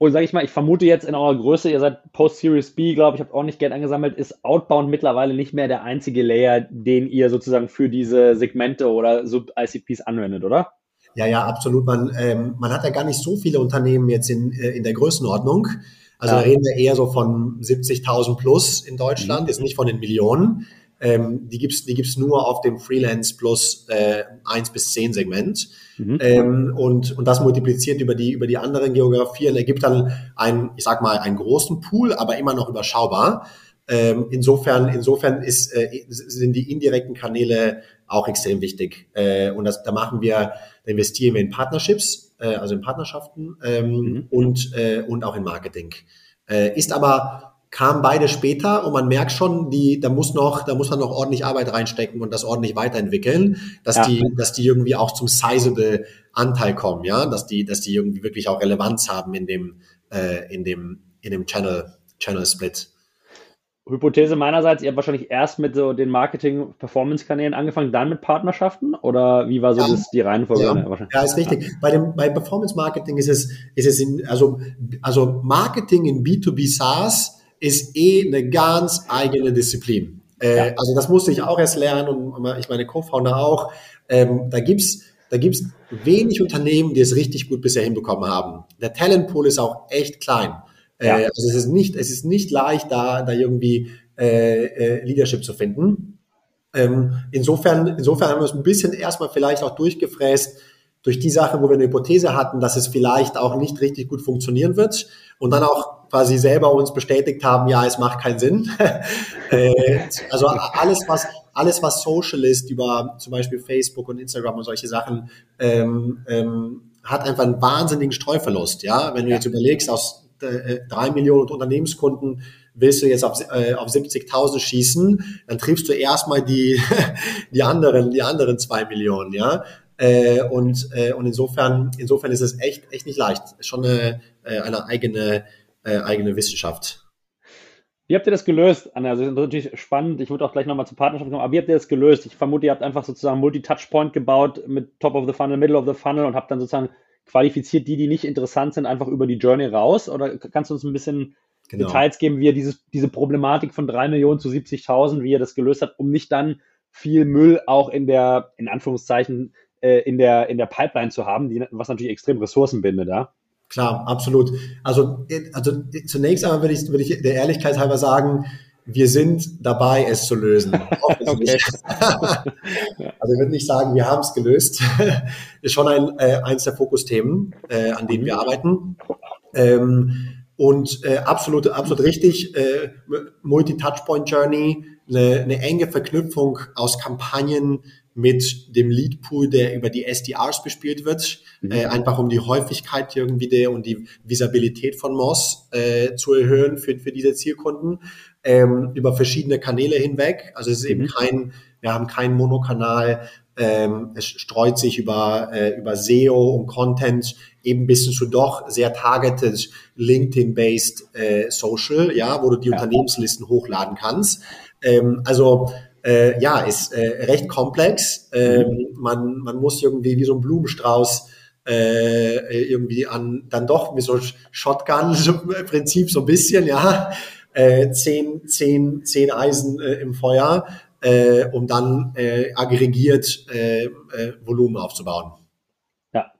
Und sage ich mal, ich vermute jetzt in eurer Größe, ihr seid Post-Series B, glaube ich, habt ordentlich Geld angesammelt, ist Outbound mittlerweile nicht mehr der einzige Layer, den ihr sozusagen für diese Segmente oder Sub-ICPs anwendet, oder? Ja, ja, absolut. Man, ähm, man hat ja gar nicht so viele Unternehmen jetzt in, äh, in der Größenordnung. Also ja. da reden wir eher so von 70.000 plus in Deutschland, mhm. jetzt nicht von den Millionen. Ähm, die gibt's die gibt's nur auf dem Freelance plus äh, 1 bis 10 Segment. Mhm. Ähm, und, und das multipliziert über die, über die anderen Geografien ergibt dann einen, ich sag mal, einen großen Pool, aber immer noch überschaubar. Ähm, insofern, insofern ist, äh, sind die indirekten Kanäle auch extrem wichtig. Äh, und das, da machen wir, da investieren wir in Partnerships, äh, also in Partnerschaften ähm, mhm. und, äh, und auch in Marketing. Äh, ist aber kamen beide später und man merkt schon, die, da muss noch, da muss man noch ordentlich Arbeit reinstecken und das ordentlich weiterentwickeln, dass ja. die, dass die irgendwie auch zum sizable Anteil kommen, ja, dass die, dass die irgendwie wirklich auch Relevanz haben in dem, äh, in dem, in dem Channel, Channel Split. Hypothese meinerseits, ihr habt wahrscheinlich erst mit so den Marketing-Performance-Kanälen angefangen, dann mit Partnerschaften oder wie war so ja, das, die Reihenfolge? Ja, ja ist richtig. Bei dem bei Performance-Marketing ist es, ist es in, also, also Marketing in B2B SaaS ist eh eine ganz eigene Disziplin. Äh, ja. Also das musste ich auch erst lernen und ich meine Co-Founder auch. Ähm, da gibt's da gibt's wenig Unternehmen, die es richtig gut bisher hinbekommen haben. Der Talentpool ist auch echt klein. Äh, ja. also es ist nicht es ist nicht leicht, da da irgendwie äh, äh, Leadership zu finden. Ähm, insofern insofern haben wir es ein bisschen erstmal vielleicht auch durchgefräst durch die Sache, wo wir eine Hypothese hatten, dass es vielleicht auch nicht richtig gut funktionieren wird und dann auch quasi selber uns bestätigt haben, ja, es macht keinen Sinn. Äh, also alles, was, alles, was Social ist, über zum Beispiel Facebook und Instagram und solche Sachen, ähm, ähm, hat einfach einen wahnsinnigen Streuverlust. Ja, wenn du jetzt überlegst, aus äh, drei Millionen Unternehmenskunden willst du jetzt auf, äh, auf 70.000 schießen, dann triffst du erstmal die, die anderen, die anderen zwei Millionen, ja. Äh, und, äh, und insofern, insofern ist es echt, echt nicht leicht. Ist schon eine, äh, eine eigene, äh, eigene Wissenschaft. Wie habt ihr das gelöst, Anna? Also das ist natürlich spannend. Ich würde auch gleich nochmal zur Partnerschaft kommen. Aber wie habt ihr das gelöst? Ich vermute, ihr habt einfach sozusagen Multi-Touchpoint gebaut mit Top of the Funnel, Middle of the Funnel und habt dann sozusagen qualifiziert die, die nicht interessant sind, einfach über die Journey raus? Oder kannst du uns ein bisschen genau. Details geben, wie ihr dieses, diese Problematik von drei Millionen zu 70.000, wie ihr das gelöst habt, um nicht dann viel Müll auch in der, in Anführungszeichen, äh, in der, in der Pipeline zu haben, die, was natürlich extrem Ressourcen bindet, ja? Klar, absolut. Also, also zunächst einmal würde ich, würde ich der Ehrlichkeit halber sagen, wir sind dabei, es zu lösen. okay. also ich würde nicht sagen, wir haben es gelöst. Ist schon ein, äh, eins der Fokusthemen, äh, an denen wir arbeiten. Ähm, und äh, absolut, absolut richtig, äh, Multi-Touchpoint-Journey, eine, eine enge Verknüpfung aus Kampagnen, mit dem Leadpool, der über die SDRs bespielt wird, mhm. äh, einfach um die Häufigkeit irgendwie der und die Visibilität von Moss äh, zu erhöhen für, für diese Zielkunden ähm, über verschiedene Kanäle hinweg. Also es ist mhm. eben kein, wir haben keinen Monokanal, ähm, es streut sich über, äh, über SEO und Content eben bis zu doch sehr targeted LinkedIn-based äh, Social, ja, wo du die ja. Unternehmenslisten hochladen kannst. Ähm, also äh, ja, ist äh, recht komplex. Ähm, mhm. man, man muss irgendwie wie so ein Blumenstrauß äh, irgendwie an dann doch mit so Shotgun-Prinzip so ein bisschen, ja, äh, zehn, zehn, zehn Eisen äh, im Feuer, äh, um dann äh, aggregiert äh, äh, Volumen aufzubauen. Ja.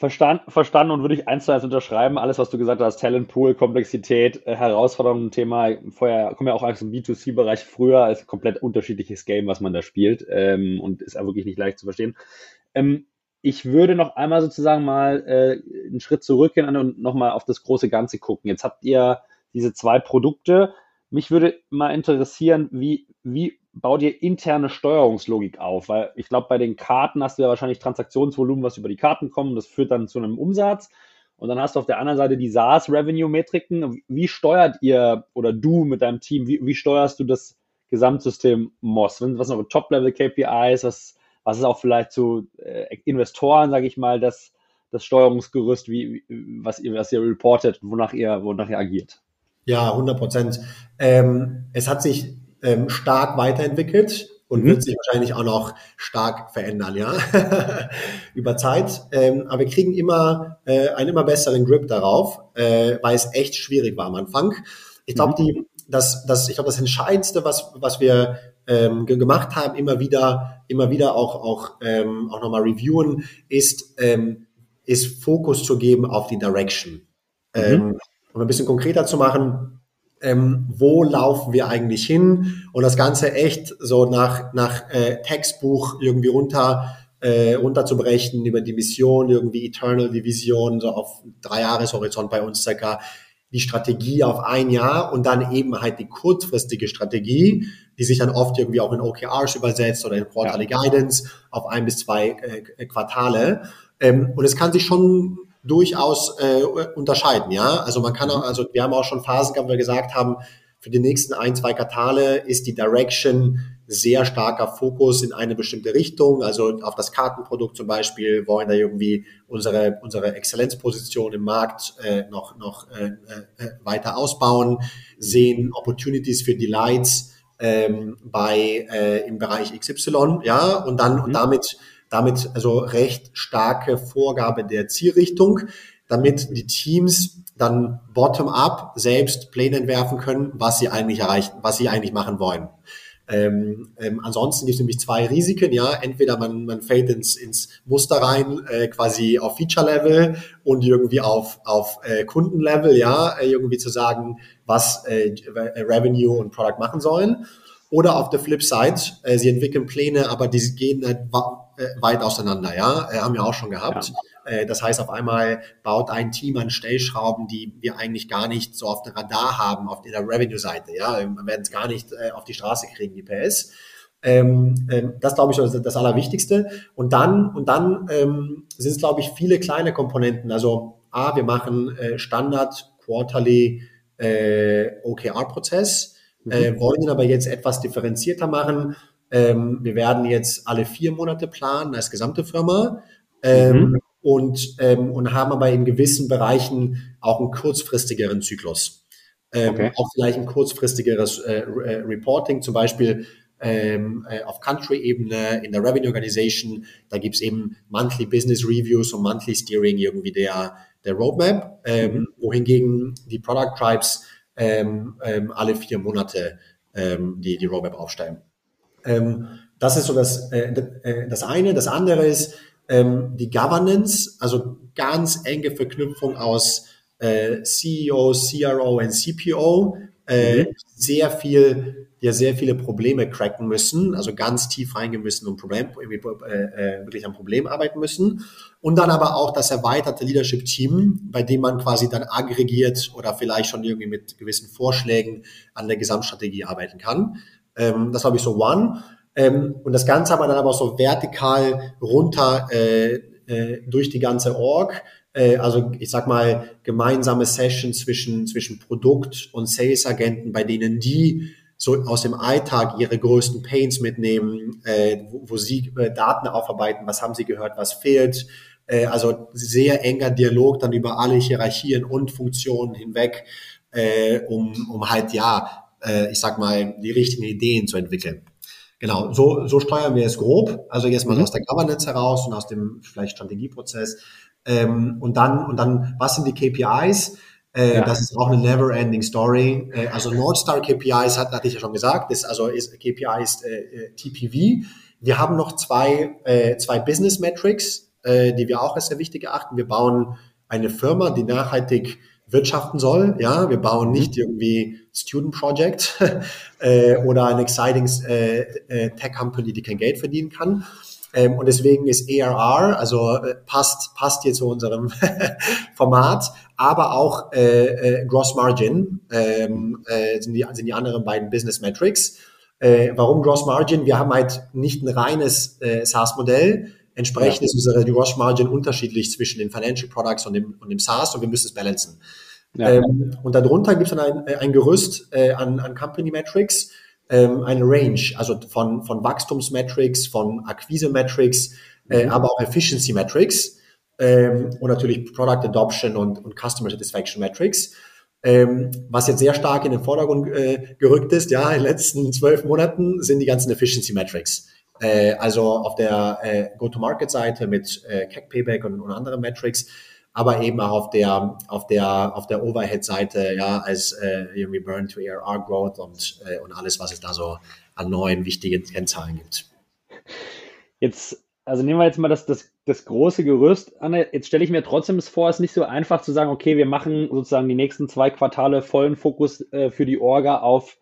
Verstanden, verstanden und würde ich eins zu eins unterschreiben. Alles, was du gesagt hast, Talentpool, Komplexität, äh, Herausforderungen, Thema. Vorher komme ja auch aus dem B2C-Bereich früher, ein komplett unterschiedliches Game, was man da spielt ähm, und ist auch wirklich nicht leicht zu verstehen. Ähm, ich würde noch einmal sozusagen mal äh, einen Schritt zurückgehen und nochmal auf das große Ganze gucken. Jetzt habt ihr diese zwei Produkte. Mich würde mal interessieren, wie, wie bau dir interne Steuerungslogik auf, weil ich glaube, bei den Karten hast du ja wahrscheinlich Transaktionsvolumen, was über die Karten kommt, das führt dann zu einem Umsatz. Und dann hast du auf der anderen Seite die SaaS-Revenue-Metriken. Wie steuert ihr oder du mit deinem Team, wie, wie steuerst du das Gesamtsystem MOS? Was sind noch Top-Level-KPIs? Was, was ist auch vielleicht zu äh, Investoren, sage ich mal, das, das Steuerungsgerüst, wie, was ihr, was ihr reportet, wonach ihr, wonach ihr agiert? Ja, 100 Prozent. Ähm, es hat sich ähm, stark weiterentwickelt und mhm. wird sich wahrscheinlich auch noch stark verändern, ja, über Zeit. Ähm, aber wir kriegen immer äh, einen immer besseren Grip darauf, äh, weil es echt schwierig war am Anfang. Ich glaube, mhm. die, das, das, ich glaube, das Entscheidendste, was, was wir ähm, gemacht haben, immer wieder, immer wieder auch, auch, ähm, auch nochmal reviewen, ist, ähm, ist Fokus zu geben auf die Direction. Mhm. Ähm, um ein bisschen konkreter zu machen, ähm, wo laufen wir eigentlich hin und das Ganze echt so nach, nach äh, Textbuch irgendwie runter äh, runterzubrechen über die Mission, irgendwie Eternal, die Vision, so auf drei Jahreshorizont bei uns circa, die Strategie auf ein Jahr und dann eben halt die kurzfristige Strategie, die sich dann oft irgendwie auch in OKRs übersetzt oder in Quarterly ja. Guidance auf ein bis zwei äh, Quartale. Ähm, und es kann sich schon durchaus äh, unterscheiden, ja. Also man kann auch, also wir haben auch schon Phasen gehabt, wo wir gesagt haben, für die nächsten ein, zwei Quartale ist die Direction sehr starker Fokus in eine bestimmte Richtung, also auf das Kartenprodukt zum Beispiel, wollen da irgendwie unsere, unsere Exzellenzposition im Markt äh, noch, noch äh, äh, weiter ausbauen, sehen Opportunities für Delights ähm, bei äh, im Bereich XY, ja, und dann mhm. und damit damit also recht starke Vorgabe der Zielrichtung, damit die Teams dann bottom-up selbst Pläne entwerfen können, was sie eigentlich erreichen, was sie eigentlich machen wollen. Ähm, ähm, ansonsten gibt es nämlich zwei Risiken, ja. Entweder man, man fällt ins, ins Muster rein, äh, quasi auf Feature-Level und irgendwie auf, auf äh, Kunden-Level, ja, äh, irgendwie zu sagen, was äh, Revenue und Product machen sollen. Oder auf der Flip-Side, äh, sie entwickeln Pläne, aber die gehen halt äh, weit auseinander, ja, äh, haben wir auch schon gehabt. Ja. Äh, das heißt, auf einmal baut ein Team an Stellschrauben, die wir eigentlich gar nicht so auf dem Radar haben, auf der Revenue-Seite. Ja, wir werden es gar nicht äh, auf die Straße kriegen, die PS. Ähm, ähm, das glaube ich ist das Allerwichtigste. Und dann, und dann ähm, sind es, glaube ich, viele kleine Komponenten. Also A, wir machen äh, Standard Quarterly äh, OKR-Prozess, mhm. äh, wollen ihn aber jetzt etwas differenzierter machen. Ähm, wir werden jetzt alle vier Monate planen als gesamte Firma. Ähm, mhm. Und, ähm, und haben aber in gewissen Bereichen auch einen kurzfristigeren Zyklus. Ähm, okay. Auch vielleicht ein kurzfristigeres äh, äh Reporting, zum Beispiel ähm, äh, auf Country-Ebene, in der Revenue Organization. Da gibt's eben Monthly Business Reviews und Monthly Steering irgendwie der, der Roadmap, ähm, mhm. wohingegen die Product Tribes ähm, ähm, alle vier Monate ähm, die, die Roadmap aufstellen. Ähm, das ist so das, äh, äh, das eine. Das andere ist ähm, die Governance, also ganz enge Verknüpfung aus äh, CEO, CRO und CPO. Äh, mhm. Sehr viel ja sehr viele Probleme cracken müssen, also ganz tief reingehen müssen und Problem, äh, äh, wirklich am Problem arbeiten müssen. Und dann aber auch das erweiterte Leadership-Team, bei dem man quasi dann aggregiert oder vielleicht schon irgendwie mit gewissen Vorschlägen an der Gesamtstrategie arbeiten kann. Ähm, das glaube ich so one. Ähm, und das Ganze aber dann aber so vertikal runter äh, äh, durch die ganze Org. Äh, also ich sag mal gemeinsame Sessions zwischen zwischen Produkt und Sales-Agenten, bei denen die so aus dem Alltag ihre größten Pains mitnehmen, äh, wo, wo sie äh, Daten aufarbeiten, was haben sie gehört, was fehlt. Äh, also sehr enger Dialog dann über alle Hierarchien und Funktionen hinweg, äh, um, um halt ja, äh, ich sag mal, die richtigen Ideen zu entwickeln. Genau, so, so steuern wir es grob. Also jetzt mal mhm. aus der Governance heraus und aus dem vielleicht Strategieprozess. Ähm, und dann, und dann, was sind die KPIs? Äh, ja. Das ist auch eine never-ending Story. Äh, also Nordstar KPIs hat, hatte ich ja schon gesagt. Das also ist, KPI ist äh, äh TPV. Wir haben noch zwei, äh, zwei Business Metrics, äh, die wir auch als sehr wichtig erachten. Wir bauen eine Firma, die nachhaltig wirtschaften soll. Ja, wir bauen mhm. nicht irgendwie Student Project äh, oder ein exciting äh, äh, Tech Company, die kein Geld verdienen kann, ähm, und deswegen ist ARR, also äh, passt, passt hier zu unserem Format, aber auch äh, äh, Gross Margin ähm, äh, sind, die, sind die anderen beiden Business Metrics. Äh, warum Gross Margin? Wir haben halt nicht ein reines äh, SaaS-Modell. Entsprechend ja. ist unsere Gross Margin unterschiedlich zwischen den Financial Products und dem, und dem SaaS und wir müssen es balancen. Ja. Ähm, und darunter gibt es dann ein, ein Gerüst äh, an, an Company Metrics, ähm, eine Range, also von, von Wachstumsmetrics, von Akquise-Metrics, äh, mhm. aber auch Efficiency-Metrics ähm, und natürlich Product Adoption und, und Customer Satisfaction Metrics. Ähm, was jetzt sehr stark in den Vordergrund äh, gerückt ist, ja, in den letzten zwölf Monaten sind die ganzen Efficiency Metrics. Äh, also auf der äh, Go-to-Market-Seite mit äh, CAC Payback und, und anderen Metrics aber eben auch auf der auf der auf der Overhead-Seite ja als äh, irgendwie Burn to ARR Growth und äh, und alles, was es da so an neuen wichtigen Kennzahlen gibt. Jetzt also nehmen wir jetzt mal das, das, das große Gerüst an. Jetzt stelle ich mir trotzdem vor, es ist nicht so einfach zu sagen, okay, wir machen sozusagen die nächsten zwei Quartale vollen Fokus äh, für die Orga auf,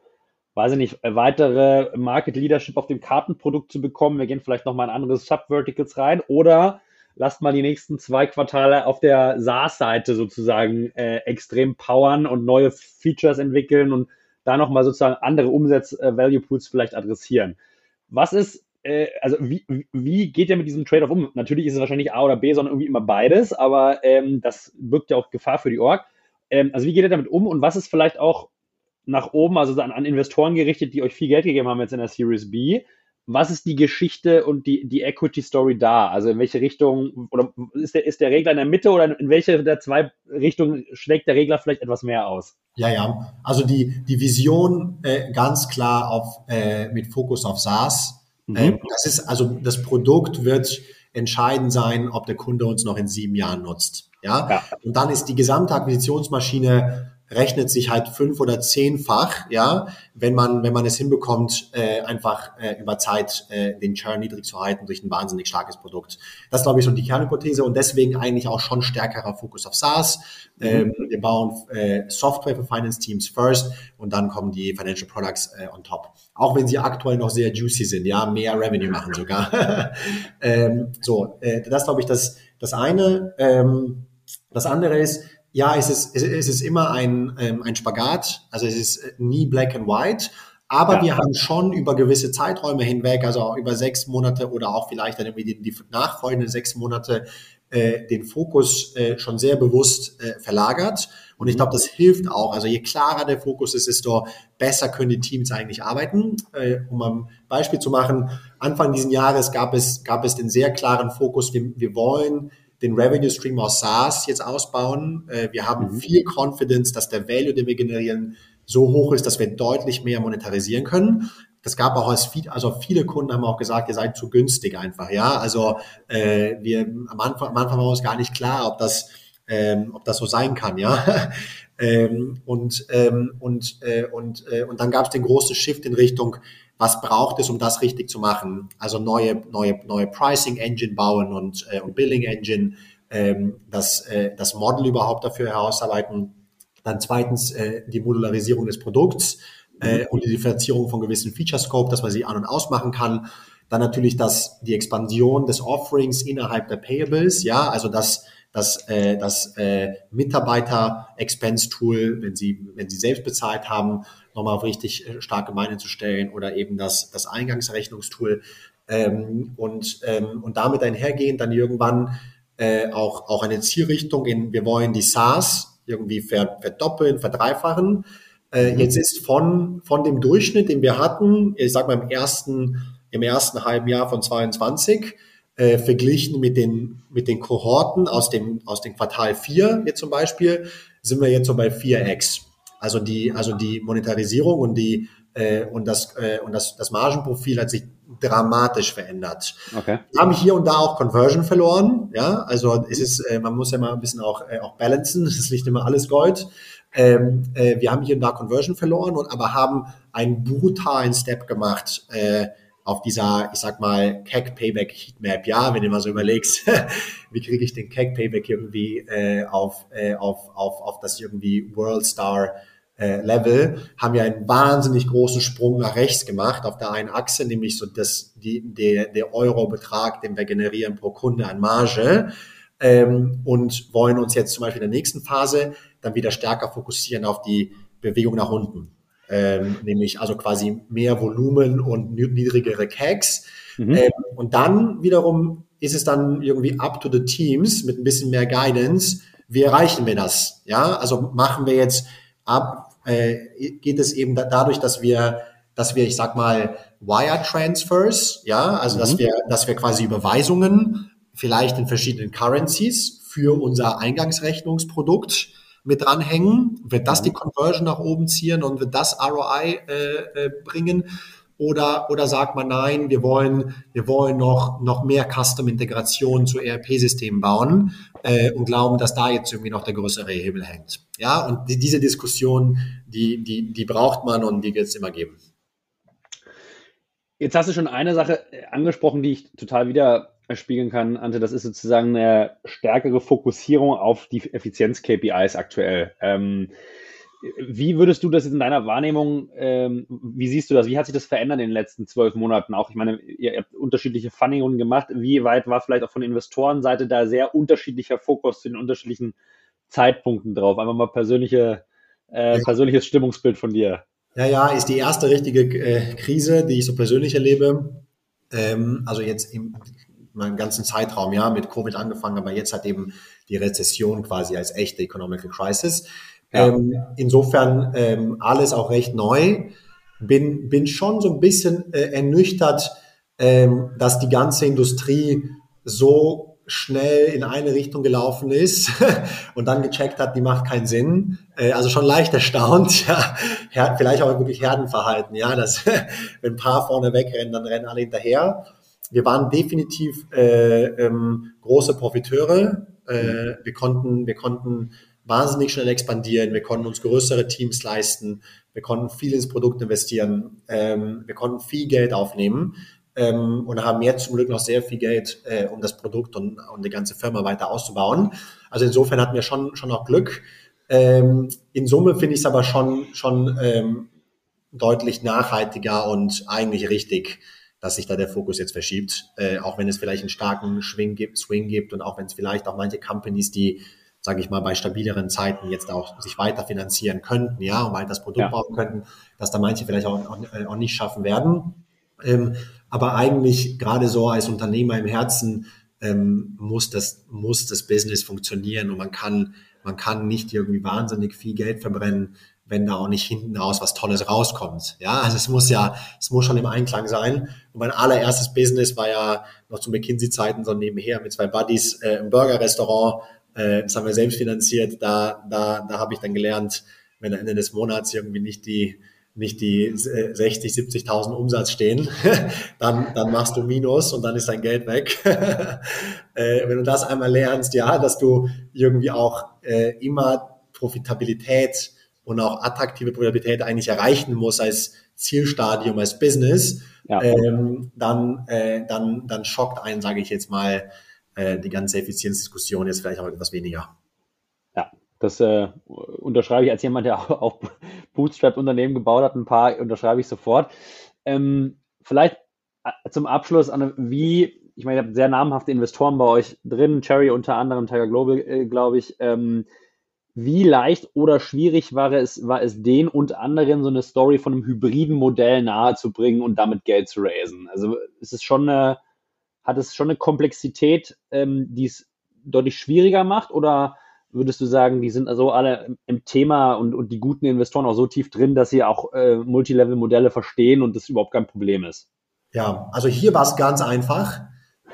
weiß ich nicht, weitere Market Leadership auf dem Kartenprodukt zu bekommen. Wir gehen vielleicht nochmal in andere Subverticals rein oder lasst mal die nächsten zwei Quartale auf der SaaS-Seite sozusagen äh, extrem powern und neue Features entwickeln und da nochmal sozusagen andere Umsatz-Value-Pools äh, vielleicht adressieren. Was ist, äh, also wie, wie geht ihr mit diesem Trade-off um? Natürlich ist es wahrscheinlich A oder B, sondern irgendwie immer beides, aber ähm, das birgt ja auch Gefahr für die Org. Ähm, also wie geht ihr damit um und was ist vielleicht auch nach oben, also an, an Investoren gerichtet, die euch viel Geld gegeben haben jetzt in der Series B? was ist die Geschichte und die, die Equity Story da? Also in welche Richtung, oder ist der, ist der Regler in der Mitte oder in welche der zwei Richtungen schlägt der Regler vielleicht etwas mehr aus? Ja, ja. Also die, die Vision äh, ganz klar auf, äh, mit Fokus auf SaaS. Mhm. Äh, das ist, also das Produkt wird entscheidend sein, ob der Kunde uns noch in sieben Jahren nutzt. Ja. ja. Und dann ist die gesamte Akquisitionsmaschine rechnet sich halt fünf oder zehnfach, ja, wenn man, wenn man es hinbekommt, äh, einfach äh, über Zeit äh, den Churn niedrig zu halten durch ein wahnsinnig starkes Produkt. Das glaube ich so die Kernhypothese und deswegen eigentlich auch schon stärkerer Fokus auf SaaS. Mhm. Ähm, wir bauen äh, Software für Finance Teams first und dann kommen die Financial Products äh, on top. Auch wenn sie aktuell noch sehr juicy sind, ja, mehr Revenue machen sogar. ähm, so, äh, das glaube ich das, das eine. Ähm, das andere ist, ja, es ist, es ist immer ein, ähm, ein Spagat, also es ist nie black and white, aber ja. wir haben schon über gewisse Zeiträume hinweg, also über sechs Monate oder auch vielleicht dann irgendwie die, die nachfolgenden sechs Monate, äh, den Fokus äh, schon sehr bewusst äh, verlagert. Und ich glaube, das hilft auch. Also je klarer der Fokus ist, desto besser können die Teams eigentlich arbeiten. Äh, um ein Beispiel zu machen, Anfang dieses Jahres gab es, gab es den sehr klaren Fokus, wir, wir wollen den Revenue Stream aus SaaS jetzt ausbauen. Äh, wir haben mhm. viel Confidence, dass der Value, den wir generieren, so hoch ist, dass wir deutlich mehr monetarisieren können. Das gab auch als viel, also viele Kunden haben auch gesagt, ihr seid zu günstig einfach, ja. Also äh, wir am Anfang, am Anfang war uns gar nicht klar, ob das, ähm, ob das so sein kann, ja. ähm, und ähm, und äh, und äh, und dann gab es den großen Shift in Richtung was braucht es, um das richtig zu machen? Also neue, neue, neue Pricing Engine bauen und, äh, und Billing Engine, ähm, das, äh, das Model überhaupt dafür herausarbeiten. Dann zweitens äh, die Modularisierung des Produkts äh, und die Differenzierung von gewissen Feature Scope, dass man sie an- und ausmachen kann. Dann natürlich das, die Expansion des Offerings innerhalb der Payables, ja, also das, das, äh, das äh, Mitarbeiter-Expense-Tool, wenn Sie, wenn Sie selbst bezahlt haben, nochmal auf richtig äh, starke Beine zu stellen oder eben das, das Eingangsrechnungstool ähm, und, ähm, und damit einhergehend dann irgendwann äh, auch, auch eine Zielrichtung in, wir wollen die SaaS irgendwie verdoppeln, verdreifachen. Äh, mhm. Jetzt ist von, von dem Durchschnitt, den wir hatten, ich sag mal im ersten, im ersten halben Jahr von 22, äh, verglichen mit den, mit den Kohorten aus dem, aus dem Quartal 4 jetzt zum Beispiel, sind wir jetzt so bei 4x. Also die, also die Monetarisierung und die äh, und das äh, und das, das Margenprofil hat sich dramatisch verändert. Okay. Wir haben hier und da auch Conversion verloren. Ja, also es ist, äh, man muss ja mal ein bisschen auch äh, auch balancen. Es ist nicht immer alles Gold. Ähm, äh, wir haben hier und da Conversion verloren und aber haben einen brutalen Step gemacht. Äh, auf dieser, ich sag mal, CAC Payback Heatmap, ja, wenn du mal so überlegst, wie kriege ich den CAC Payback irgendwie äh, auf, äh, auf, auf, auf das irgendwie World Star äh, Level, haben wir einen wahnsinnig großen Sprung nach rechts gemacht auf der einen Achse, nämlich so das, die, der, der Euro-Betrag, den wir generieren pro Kunde an Marge. Ähm, und wollen uns jetzt zum Beispiel in der nächsten Phase dann wieder stärker fokussieren auf die Bewegung nach unten ähm, nämlich also quasi mehr Volumen und niedrigere CACs. Mhm. Ähm, und dann wiederum ist es dann irgendwie up to the teams mit ein bisschen mehr Guidance. Wie erreichen wir das? Ja, also machen wir jetzt ab, äh, geht es eben da, dadurch, dass wir, dass wir, ich sag mal, Wire Transfers, ja, also mhm. dass wir, dass wir quasi Überweisungen vielleicht in verschiedenen Currencies für unser Eingangsrechnungsprodukt mit dranhängen? Wird das die mhm. Conversion nach oben ziehen und wird das ROI äh, äh, bringen? Oder, oder sagt man, nein, wir wollen, wir wollen noch, noch mehr Custom-Integration zu ERP-Systemen bauen äh, und glauben, dass da jetzt irgendwie noch der größere Hebel hängt. Ja, und die, diese Diskussion, die, die, die braucht man und die wird es immer geben. Jetzt hast du schon eine Sache angesprochen, die ich total wieder spiegeln kann, Ante, das ist sozusagen eine stärkere Fokussierung auf die Effizienz-KPIs aktuell. Ähm, wie würdest du das in deiner Wahrnehmung, ähm, wie siehst du das? Wie hat sich das verändert in den letzten zwölf Monaten? Auch, ich meine, ihr habt unterschiedliche Fundingrunden gemacht. Wie weit war vielleicht auch von Investorenseite da sehr unterschiedlicher Fokus zu den unterschiedlichen Zeitpunkten drauf? Einfach mal persönliche, äh, persönliches Stimmungsbild von dir. Ja, ja, ist die erste richtige äh, Krise, die ich so persönlich erlebe. Ähm, also jetzt im meinen ganzen Zeitraum, ja, mit Covid angefangen, aber jetzt hat eben die Rezession quasi als echte Economical Crisis. Ja. Ähm, insofern ähm, alles auch recht neu. Bin, bin schon so ein bisschen äh, ernüchtert, ähm, dass die ganze Industrie so schnell in eine Richtung gelaufen ist und dann gecheckt hat, die macht keinen Sinn. Äh, also schon leicht erstaunt, ja, vielleicht auch wirklich Herdenverhalten, ja, dass wenn ein paar vorne wegrennen, dann rennen alle hinterher wir waren definitiv äh, ähm, große Profiteure. Äh, wir konnten, wir konnten wahnsinnig schnell expandieren, wir konnten uns größere Teams leisten, wir konnten viel ins Produkt investieren, ähm, wir konnten viel Geld aufnehmen ähm, und haben jetzt zum Glück noch sehr viel Geld, äh, um das Produkt und, und die ganze Firma weiter auszubauen. Also insofern hatten wir schon, schon auch Glück. Ähm, in Summe finde ich es aber schon, schon ähm, deutlich nachhaltiger und eigentlich richtig, dass sich da der Fokus jetzt verschiebt, äh, auch wenn es vielleicht einen starken Swing gibt, Swing gibt und auch wenn es vielleicht auch manche Companies, die sage ich mal, bei stabileren Zeiten jetzt auch sich weiter finanzieren könnten, ja, und weiter das Produkt ja. bauen könnten, dass da manche vielleicht auch, auch, auch nicht schaffen werden. Ähm, aber eigentlich gerade so als Unternehmer im Herzen ähm, muss das muss das Business funktionieren und man kann man kann nicht irgendwie wahnsinnig viel Geld verbrennen, wenn da auch nicht hinten raus was Tolles rauskommt. Ja, also es muss ja, es muss schon im Einklang sein. Und mein allererstes Business war ja noch zu McKinsey-Zeiten so nebenher mit zwei Buddies äh, im Burger-Restaurant. Äh, das haben wir selbst finanziert. Da, da, da habe ich dann gelernt, wenn am Ende des Monats irgendwie nicht die nicht die 60, äh, 70.000 Umsatz stehen, dann, dann machst du Minus und dann ist dein Geld weg. äh, wenn du das einmal lernst, ja, dass du irgendwie auch äh, immer Profitabilität und auch attraktive Profitabilität eigentlich erreichen musst als Zielstadium, als Business, ja. ähm, dann, äh, dann, dann schockt einen, sage ich jetzt mal, äh, die ganze Effizienzdiskussion jetzt vielleicht auch etwas weniger. Das äh, unterschreibe ich als jemand, der auch, auch Bootstrap-Unternehmen gebaut hat. Ein paar unterschreibe ich sofort. Ähm, vielleicht äh, zum Abschluss, Anne, wie, ich meine, ihr habt sehr namhafte Investoren bei euch drin, Cherry unter anderem, Tiger Global, äh, glaube ich. Ähm, wie leicht oder schwierig war es, war es den und anderen so eine Story von einem hybriden Modell nahezubringen und damit Geld zu raisen? Also ist es schon eine, hat es schon eine Komplexität, ähm, die es deutlich schwieriger macht oder würdest du sagen, die sind also alle im Thema und, und die guten Investoren auch so tief drin, dass sie auch äh, Multilevel-Modelle verstehen und das überhaupt kein Problem ist? Ja, also hier war es ganz einfach,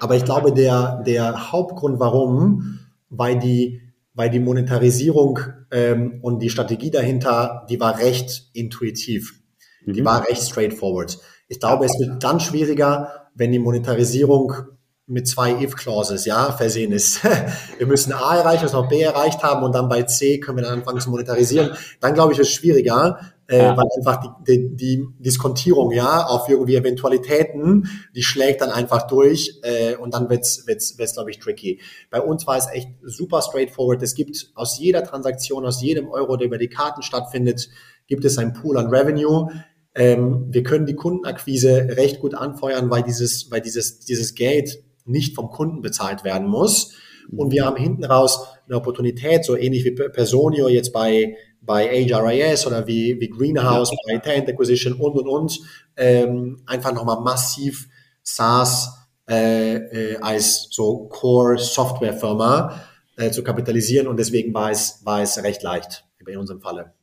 aber ich glaube, der, der Hauptgrund, warum, weil die, weil die Monetarisierung ähm, und die Strategie dahinter, die war recht intuitiv. Mhm. Die war recht straightforward. Ich glaube, es wird dann schwieriger, wenn die Monetarisierung mit zwei if-Clauses, ja, versehen ist. wir müssen A erreichen, müssen noch B erreicht haben und dann bei C können wir dann anfangen zu monetarisieren. Dann glaube ich, ist es schwieriger, äh, ja. weil einfach die, die, die Diskontierung, ja, auf irgendwie Eventualitäten, die schlägt dann einfach durch äh, und dann wird's, wird's, wird's glaube ich, tricky. Bei uns war es echt super straightforward. Es gibt aus jeder Transaktion, aus jedem Euro, der über die Karten stattfindet, gibt es ein Pool an Revenue. Ähm, wir können die Kundenakquise recht gut anfeuern, weil dieses, weil dieses, dieses Geld nicht vom Kunden bezahlt werden muss. Und wir haben hinten raus eine Opportunität, so ähnlich wie Personio jetzt bei, bei HRIS oder wie, wie Greenhouse ja. bei Talent Acquisition und, und, und, ähm, einfach nochmal massiv SaaS äh, äh, als so Core-Software-Firma äh, zu kapitalisieren und deswegen war es, war es recht leicht in unserem Falle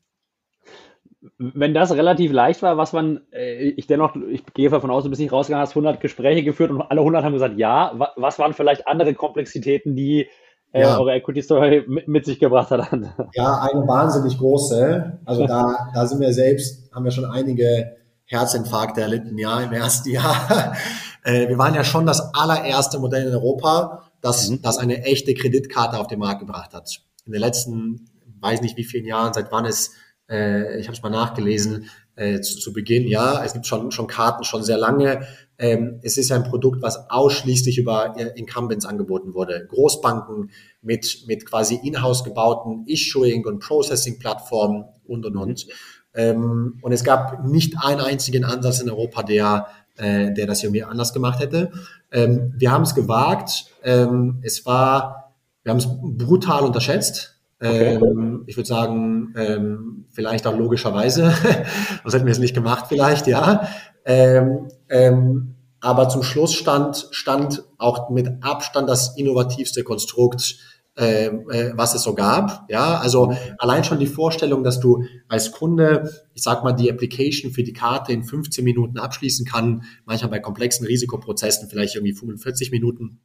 wenn das relativ leicht war, was man, äh, ich dennoch, ich gehe davon aus, du bist nicht rausgegangen, hast 100 Gespräche geführt und alle 100 haben gesagt, ja. Was waren vielleicht andere Komplexitäten, die äh, ja. eure Equity Story mit, mit, sich gebracht hat? Ja, eine wahnsinnig große. Also da, da sind wir selbst, haben wir schon einige Herzinfarkte erlitten, ja, im ersten Jahr. äh, wir waren ja schon das allererste Modell in Europa, das, mhm. das eine echte Kreditkarte auf den Markt gebracht hat. In den letzten, weiß nicht wie vielen Jahren, seit wann es äh, ich habe es mal nachgelesen, äh, zu, zu Beginn, ja, es gibt schon, schon Karten schon sehr lange. Ähm, es ist ein Produkt, was ausschließlich über äh, Incumbents angeboten wurde. Großbanken mit, mit quasi in-house gebauten Issuing- und Processing-Plattformen und, und, und. Ähm, und es gab nicht einen einzigen Ansatz in Europa, der, äh, der das irgendwie anders gemacht hätte. Ähm, wir haben es gewagt. Ähm, es war, wir haben es brutal unterschätzt. Okay. Ähm, ich würde sagen, ähm, vielleicht auch logischerweise, sonst hätten wir es nicht gemacht vielleicht, ja. Ähm, aber zum Schluss stand, stand auch mit Abstand das innovativste Konstrukt, äh, was es so gab. Ja, also allein schon die Vorstellung, dass du als Kunde, ich sag mal, die Application für die Karte in 15 Minuten abschließen kann, manchmal bei komplexen Risikoprozessen vielleicht irgendwie 45 Minuten